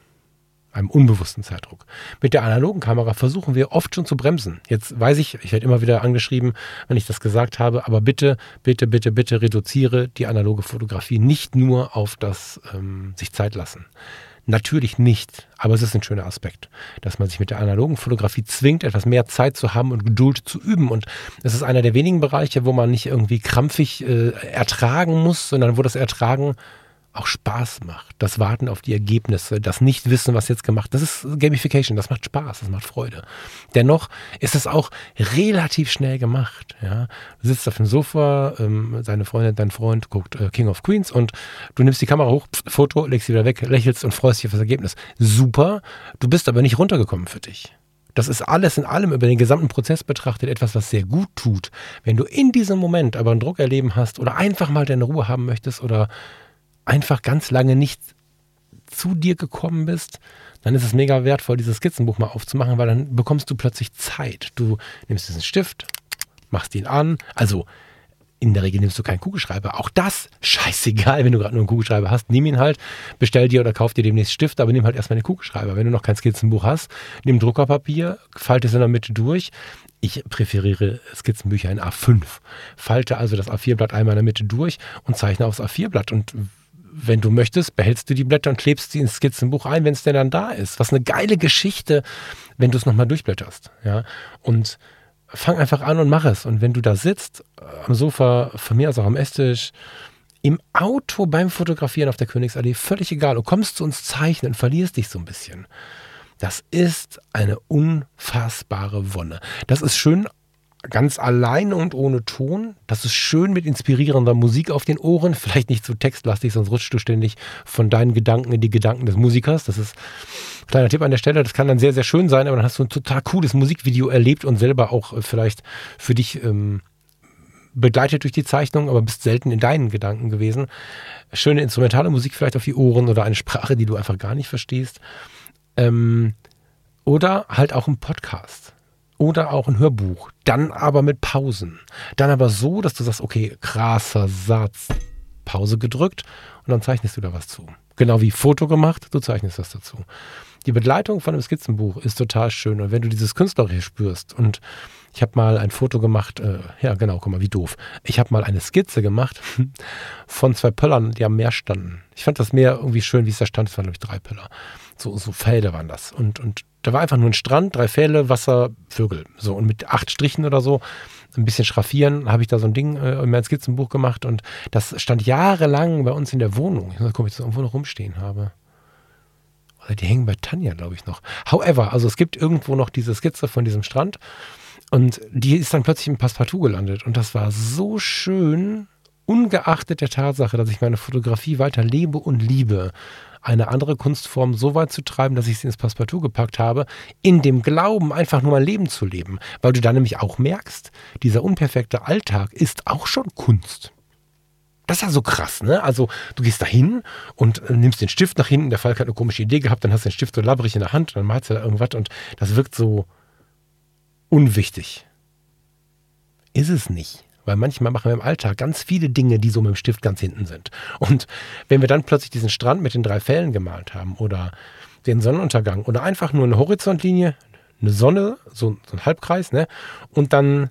einem unbewussten Zeitdruck. Mit der analogen Kamera versuchen wir oft schon zu bremsen. Jetzt weiß ich, ich werde immer wieder angeschrieben, wenn ich das gesagt habe, aber bitte, bitte, bitte, bitte reduziere die analoge Fotografie nicht nur auf das ähm, sich Zeit lassen. Natürlich nicht, aber es ist ein schöner Aspekt, dass man sich mit der analogen Fotografie zwingt, etwas mehr Zeit zu haben und Geduld zu üben. Und es ist einer der wenigen Bereiche, wo man nicht irgendwie krampfig äh, ertragen muss, sondern wo das Ertragen auch Spaß macht. Das Warten auf die Ergebnisse, das Nicht-Wissen, was jetzt gemacht das ist Gamification, das macht Spaß, das macht Freude. Dennoch ist es auch relativ schnell gemacht. Ja? Du sitzt auf dem Sofa, ähm, seine Freundin, dein Freund guckt äh, King of Queens und du nimmst die Kamera hoch, pf, Foto, legst sie wieder weg, lächelst und freust dich auf das Ergebnis. Super, du bist aber nicht runtergekommen für dich. Das ist alles in allem über den gesamten Prozess betrachtet etwas, was sehr gut tut. Wenn du in diesem Moment aber einen Druck erleben hast oder einfach mal deine Ruhe haben möchtest oder einfach ganz lange nicht zu dir gekommen bist, dann ist es mega wertvoll, dieses Skizzenbuch mal aufzumachen, weil dann bekommst du plötzlich Zeit. Du nimmst diesen Stift, machst ihn an. Also in der Regel nimmst du keinen Kugelschreiber. Auch das, scheißegal, wenn du gerade nur einen Kugelschreiber hast, nimm ihn halt, bestell dir oder kauf dir demnächst Stift, aber nimm halt erstmal den Kugelschreiber. Wenn du noch kein Skizzenbuch hast, nimm Druckerpapier, falte es in der Mitte durch. Ich präferiere Skizzenbücher in A5. Falte also das A4-Blatt einmal in der Mitte durch und zeichne aufs A4-Blatt. Und wenn du möchtest, behältst du die Blätter und klebst sie ins Skizzenbuch ein, wenn es denn dann da ist. Was eine geile Geschichte, wenn du es nochmal durchblätterst. Ja? Und fang einfach an und mach es. Und wenn du da sitzt, äh, am Sofa, von mir aus auch am Esstisch, im Auto beim Fotografieren auf der Königsallee, völlig egal, du kommst zu uns zeichnen und verlierst dich so ein bisschen. Das ist eine unfassbare Wonne. Das ist schön ganz allein und ohne Ton. Das ist schön mit inspirierender Musik auf den Ohren. Vielleicht nicht so textlastig, sonst rutschst du ständig von deinen Gedanken in die Gedanken des Musikers. Das ist ein kleiner Tipp an der Stelle. Das kann dann sehr, sehr schön sein, aber dann hast du ein total cooles Musikvideo erlebt und selber auch äh, vielleicht für dich ähm, begleitet durch die Zeichnung, aber bist selten in deinen Gedanken gewesen. Schöne instrumentale Musik vielleicht auf die Ohren oder eine Sprache, die du einfach gar nicht verstehst. Ähm, oder halt auch ein Podcast oder auch ein Hörbuch. Dann aber mit Pausen. Dann aber so, dass du sagst, okay, krasser Satz. Pause gedrückt und dann zeichnest du da was zu. Genau wie Foto gemacht, du zeichnest das dazu. Die Begleitung von einem Skizzenbuch ist total schön. Und wenn du dieses Künstlerische spürst und ich habe mal ein Foto gemacht, äh, ja genau, guck mal, wie doof. Ich habe mal eine Skizze gemacht von zwei Pöllern, die am Meer standen. Ich fand das Meer irgendwie schön, wie es da stand. Es waren, glaube ich, drei Pöller. So, so Felder waren das. Und, und da war einfach nur ein Strand, drei Pfähle, Wasser, Vögel. So, und mit acht Strichen oder so, ein bisschen schraffieren, habe ich da so ein Ding äh, in mein Skizzenbuch gemacht und das stand jahrelang bei uns in der Wohnung. Ich weiß nicht, ob ich das irgendwo noch rumstehen habe. Oder die hängen bei Tanja, glaube ich, noch. However, also es gibt irgendwo noch diese Skizze von diesem Strand und die ist dann plötzlich im Passepartout gelandet und das war so schön, ungeachtet der Tatsache, dass ich meine Fotografie weiter lebe und liebe eine andere Kunstform so weit zu treiben, dass ich sie ins Passepartout gepackt habe, in dem Glauben, einfach nur mein Leben zu leben. Weil du dann nämlich auch merkst, dieser unperfekte Alltag ist auch schon Kunst. Das ist ja so krass, ne? Also, du gehst da hin und äh, nimmst den Stift nach hinten. Der Falk hat eine komische Idee gehabt, dann hast du den Stift so labberig in der Hand und dann malst du da irgendwas und das wirkt so unwichtig. Ist es nicht. Weil manchmal machen wir im Alltag ganz viele Dinge, die so mit dem Stift ganz hinten sind. Und wenn wir dann plötzlich diesen Strand mit den drei Fällen gemalt haben oder den Sonnenuntergang oder einfach nur eine Horizontlinie, eine Sonne, so, so ein Halbkreis, ne? Und dann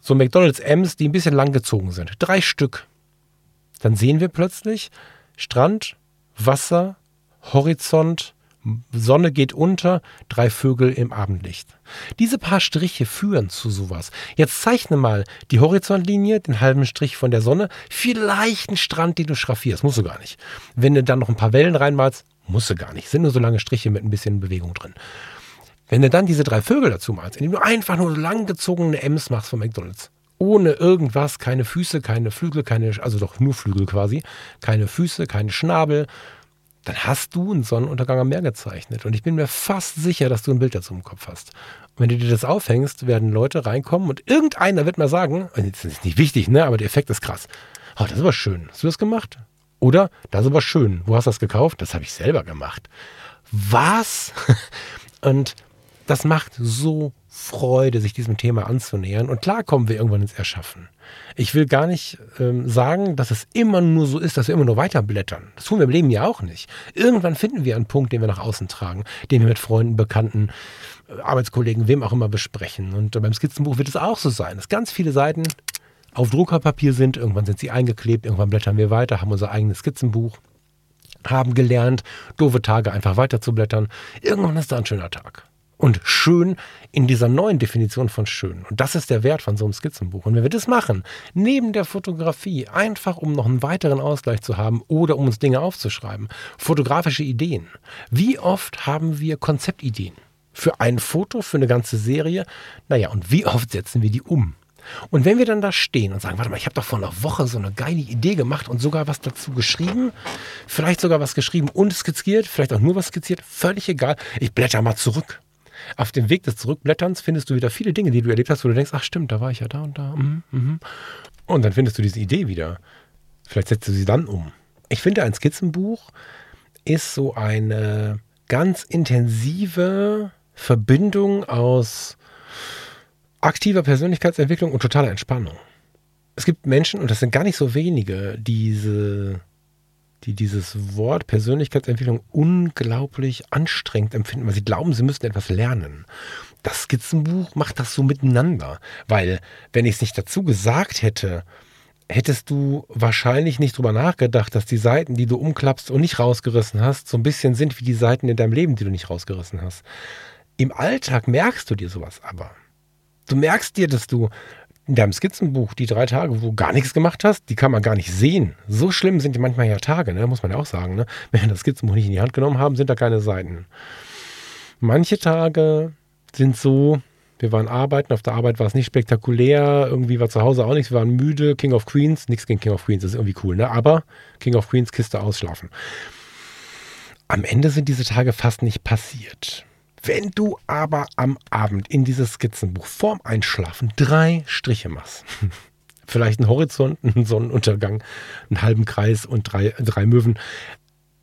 so McDonalds M's, die ein bisschen lang gezogen sind. Drei Stück. Dann sehen wir plötzlich Strand, Wasser, Horizont, Sonne geht unter, drei Vögel im Abendlicht. Diese paar Striche führen zu sowas. Jetzt zeichne mal die Horizontlinie, den halben Strich von der Sonne, vielleicht einen Strand, den du schraffierst. Musst du gar nicht. Wenn du dann noch ein paar Wellen reinmalst, musst du gar nicht. Sind nur so lange Striche mit ein bisschen Bewegung drin. Wenn du dann diese drei Vögel dazu malst, indem du einfach nur langgezogene M's machst von McDonalds, ohne irgendwas, keine Füße, keine Flügel, keine, also doch nur Flügel quasi, keine Füße, keine Schnabel, dann hast du einen Sonnenuntergang am Meer gezeichnet. Und ich bin mir fast sicher, dass du ein Bild dazu im Kopf hast. Und wenn du dir das aufhängst, werden Leute reinkommen und irgendeiner wird mal sagen, das ist nicht wichtig, ne, aber der Effekt ist krass. Oh, das ist aber schön. Hast du das gemacht? Oder, das ist aber schön. Wo hast du das gekauft? Das habe ich selber gemacht. Was? und das macht so Freude, sich diesem Thema anzunähern. Und klar kommen wir irgendwann ins Erschaffen. Ich will gar nicht ähm, sagen, dass es immer nur so ist, dass wir immer nur weiterblättern. Das tun wir im Leben ja auch nicht. Irgendwann finden wir einen Punkt, den wir nach außen tragen, den wir mit Freunden, Bekannten, äh, Arbeitskollegen, wem auch immer besprechen. Und beim Skizzenbuch wird es auch so sein, dass ganz viele Seiten auf Druckerpapier sind. Irgendwann sind sie eingeklebt, irgendwann blättern wir weiter, haben unser eigenes Skizzenbuch, haben gelernt, doofe Tage einfach weiterzublättern. Irgendwann ist da ein schöner Tag und schön in dieser neuen Definition von schön. Und das ist der Wert von so einem Skizzenbuch. Und wenn wir das machen, neben der Fotografie, einfach um noch einen weiteren Ausgleich zu haben oder um uns Dinge aufzuschreiben, fotografische Ideen. Wie oft haben wir Konzeptideen? Für ein Foto, für eine ganze Serie? Naja, und wie oft setzen wir die um? Und wenn wir dann da stehen und sagen, warte mal, ich habe doch vor einer Woche so eine geile Idee gemacht und sogar was dazu geschrieben, vielleicht sogar was geschrieben und skizziert, vielleicht auch nur was skizziert, völlig egal, ich blätter mal zurück auf dem Weg des Zurückblätterns findest du wieder viele Dinge, die du erlebt hast, wo du denkst, ach stimmt, da war ich ja da und da. Mm, mm. Und dann findest du diese Idee wieder. Vielleicht setzt du sie dann um. Ich finde, ein Skizzenbuch ist so eine ganz intensive Verbindung aus aktiver Persönlichkeitsentwicklung und totaler Entspannung. Es gibt Menschen, und das sind gar nicht so wenige, diese die dieses Wort Persönlichkeitsentwicklung unglaublich anstrengend empfinden, weil sie glauben, sie müssten etwas lernen. Das Skizzenbuch macht das so miteinander, weil wenn ich es nicht dazu gesagt hätte, hättest du wahrscheinlich nicht drüber nachgedacht, dass die Seiten, die du umklappst und nicht rausgerissen hast, so ein bisschen sind wie die Seiten in deinem Leben, die du nicht rausgerissen hast. Im Alltag merkst du dir sowas aber. Du merkst dir, dass du in deinem Skizzenbuch, die drei Tage, wo du gar nichts gemacht hast, die kann man gar nicht sehen. So schlimm sind die manchmal ja Tage, ne? muss man ja auch sagen. Ne? Wenn wir das Skizzenbuch nicht in die Hand genommen haben, sind da keine Seiten. Manche Tage sind so, wir waren arbeiten, auf der Arbeit war es nicht spektakulär, irgendwie war zu Hause auch nichts, wir waren müde, King of Queens, nichts gegen King of Queens, ist irgendwie cool, ne? aber King of Queens, Kiste ausschlafen. Am Ende sind diese Tage fast nicht passiert. Wenn du aber am Abend in dieses Skizzenbuch vorm Einschlafen drei Striche machst, vielleicht einen Horizont, einen Sonnenuntergang, einen halben Kreis und drei, drei Möwen,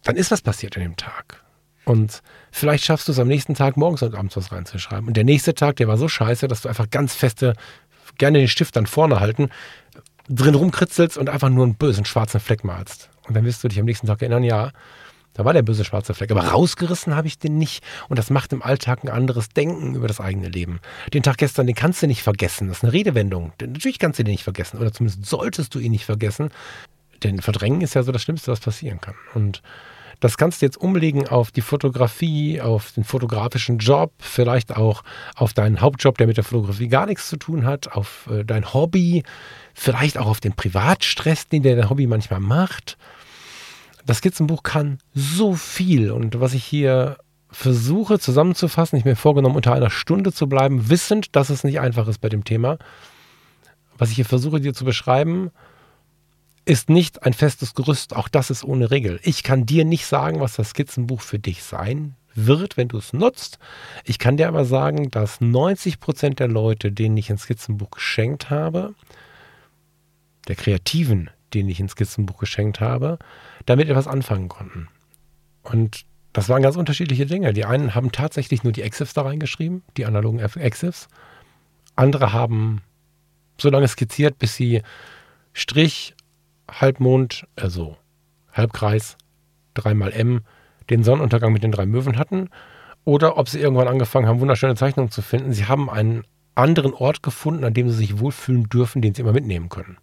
dann ist was passiert an dem Tag. Und vielleicht schaffst du es am nächsten Tag morgens und abends was reinzuschreiben. Und der nächste Tag, der war so scheiße, dass du einfach ganz feste, gerne den Stift dann vorne halten, drin rumkritzelst und einfach nur einen bösen schwarzen Fleck malst. Und dann wirst du dich am nächsten Tag erinnern, ja, da war der böse schwarze Fleck. Aber rausgerissen habe ich den nicht. Und das macht im Alltag ein anderes Denken über das eigene Leben. Den Tag gestern, den kannst du nicht vergessen. Das ist eine Redewendung. Natürlich kannst du den nicht vergessen. Oder zumindest solltest du ihn nicht vergessen. Denn Verdrängen ist ja so das Schlimmste, was passieren kann. Und das kannst du jetzt umlegen auf die Fotografie, auf den fotografischen Job, vielleicht auch auf deinen Hauptjob, der mit der Fotografie gar nichts zu tun hat, auf äh, dein Hobby, vielleicht auch auf den Privatstress, den dein Hobby manchmal macht das Skizzenbuch kann so viel und was ich hier versuche zusammenzufassen, ich mir vorgenommen, unter einer Stunde zu bleiben, wissend, dass es nicht einfach ist bei dem Thema. Was ich hier versuche dir zu beschreiben, ist nicht ein festes Gerüst, auch das ist ohne Regel. Ich kann dir nicht sagen, was das Skizzenbuch für dich sein wird, wenn du es nutzt. Ich kann dir aber sagen, dass 90 Prozent der Leute, denen ich ein Skizzenbuch geschenkt habe, der Kreativen, denen ich ein Skizzenbuch geschenkt habe, damit etwas anfangen konnten. Und das waren ganz unterschiedliche Dinge. Die einen haben tatsächlich nur die Exifs da reingeschrieben, die analogen Exifs. Andere haben so lange skizziert, bis sie Strich, Halbmond, also Halbkreis, dreimal M, den Sonnenuntergang mit den drei Möwen hatten. Oder ob sie irgendwann angefangen haben, wunderschöne Zeichnungen zu finden. Sie haben einen anderen Ort gefunden, an dem sie sich wohlfühlen dürfen, den sie immer mitnehmen können.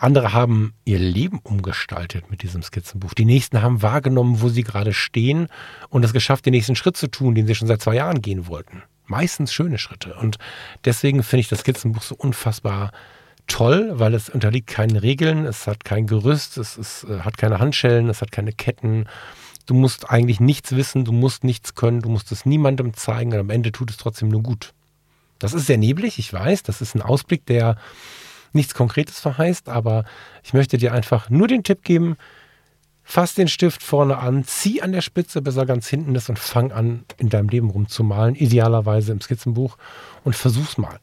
Andere haben ihr Leben umgestaltet mit diesem Skizzenbuch. Die nächsten haben wahrgenommen, wo sie gerade stehen und es geschafft, den nächsten Schritt zu tun, den sie schon seit zwei Jahren gehen wollten. Meistens schöne Schritte. Und deswegen finde ich das Skizzenbuch so unfassbar toll, weil es unterliegt keinen Regeln, es hat kein Gerüst, es ist, äh, hat keine Handschellen, es hat keine Ketten. Du musst eigentlich nichts wissen, du musst nichts können, du musst es niemandem zeigen und am Ende tut es trotzdem nur gut. Das ist sehr neblig, ich weiß, das ist ein Ausblick, der nichts Konkretes verheißt, aber ich möchte dir einfach nur den Tipp geben, fass den Stift vorne an, zieh an der Spitze, bis er ganz hinten ist und fang an, in deinem Leben rumzumalen, idealerweise im Skizzenbuch und versuch's mal.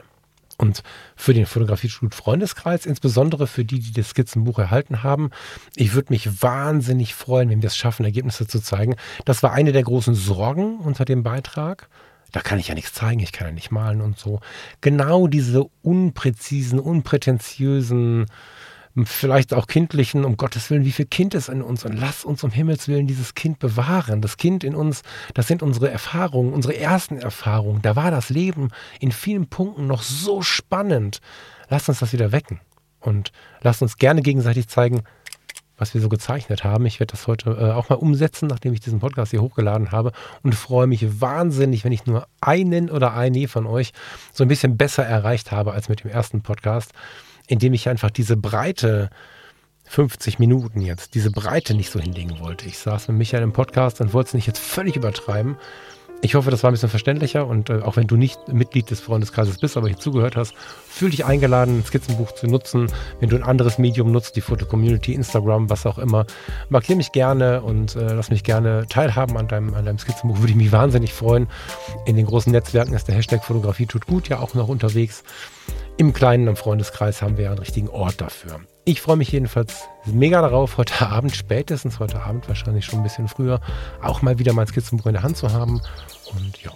Und für den Fotografie-Studio Freundeskreis, insbesondere für die, die das Skizzenbuch erhalten haben, ich würde mich wahnsinnig freuen, wenn wir es schaffen, Ergebnisse zu zeigen. Das war eine der großen Sorgen unter dem Beitrag da kann ich ja nichts zeigen, ich kann ja nicht malen und so. Genau diese unpräzisen, unprätentiösen, vielleicht auch kindlichen, um Gottes Willen, wie viel Kind ist in uns und lass uns um Himmels Willen dieses Kind bewahren. Das Kind in uns, das sind unsere Erfahrungen, unsere ersten Erfahrungen. Da war das Leben in vielen Punkten noch so spannend. Lass uns das wieder wecken und lass uns gerne gegenseitig zeigen, was wir so gezeichnet haben. Ich werde das heute äh, auch mal umsetzen, nachdem ich diesen Podcast hier hochgeladen habe und freue mich wahnsinnig, wenn ich nur einen oder eine von euch so ein bisschen besser erreicht habe als mit dem ersten Podcast, indem ich einfach diese breite 50 Minuten jetzt, diese Breite nicht so hinlegen wollte. Ich saß mit Michael im Podcast und wollte es nicht jetzt völlig übertreiben ich hoffe, das war ein bisschen verständlicher und äh, auch wenn du nicht Mitglied des Freundeskreises bist, aber hier zugehört hast, fühl dich eingeladen, ein Skizzenbuch zu nutzen. Wenn du ein anderes Medium nutzt, die Foto-Community, Instagram, was auch immer, markiere mich gerne und äh, lass mich gerne teilhaben an deinem, an deinem Skizzenbuch. Würde ich mich wahnsinnig freuen. In den großen Netzwerken ist der Hashtag Fotografie tut gut ja auch noch unterwegs. Im kleinen, im Freundeskreis haben wir ja einen richtigen Ort dafür. Ich freue mich jedenfalls mega darauf, heute Abend, spätestens heute Abend, wahrscheinlich schon ein bisschen früher, auch mal wieder mein Skizzenbuch in der Hand zu haben. Und ja,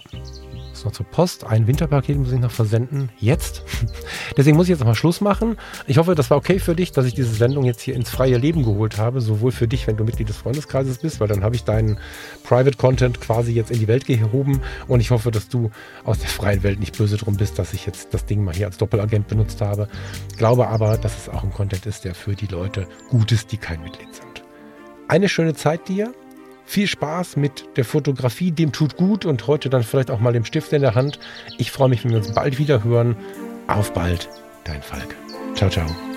muss noch zur Post. Ein Winterpaket muss ich noch versenden. Jetzt. Deswegen muss ich jetzt mal Schluss machen. Ich hoffe, das war okay für dich, dass ich diese Sendung jetzt hier ins freie Leben geholt habe. Sowohl für dich, wenn du Mitglied des Freundeskreises bist, weil dann habe ich deinen Private Content quasi jetzt in die Welt gehoben. Und ich hoffe, dass du aus der freien Welt nicht böse drum bist, dass ich jetzt das Ding mal hier als Doppelagent benutzt habe. Glaube aber, dass es auch ein Content ist, der für die Leute gut ist, die kein Mitglied sind. Eine schöne Zeit dir viel Spaß mit der Fotografie, dem tut gut und heute dann vielleicht auch mal dem Stift in der Hand. Ich freue mich, wenn wir uns bald wieder hören. Auf bald, dein Falk. Ciao, ciao.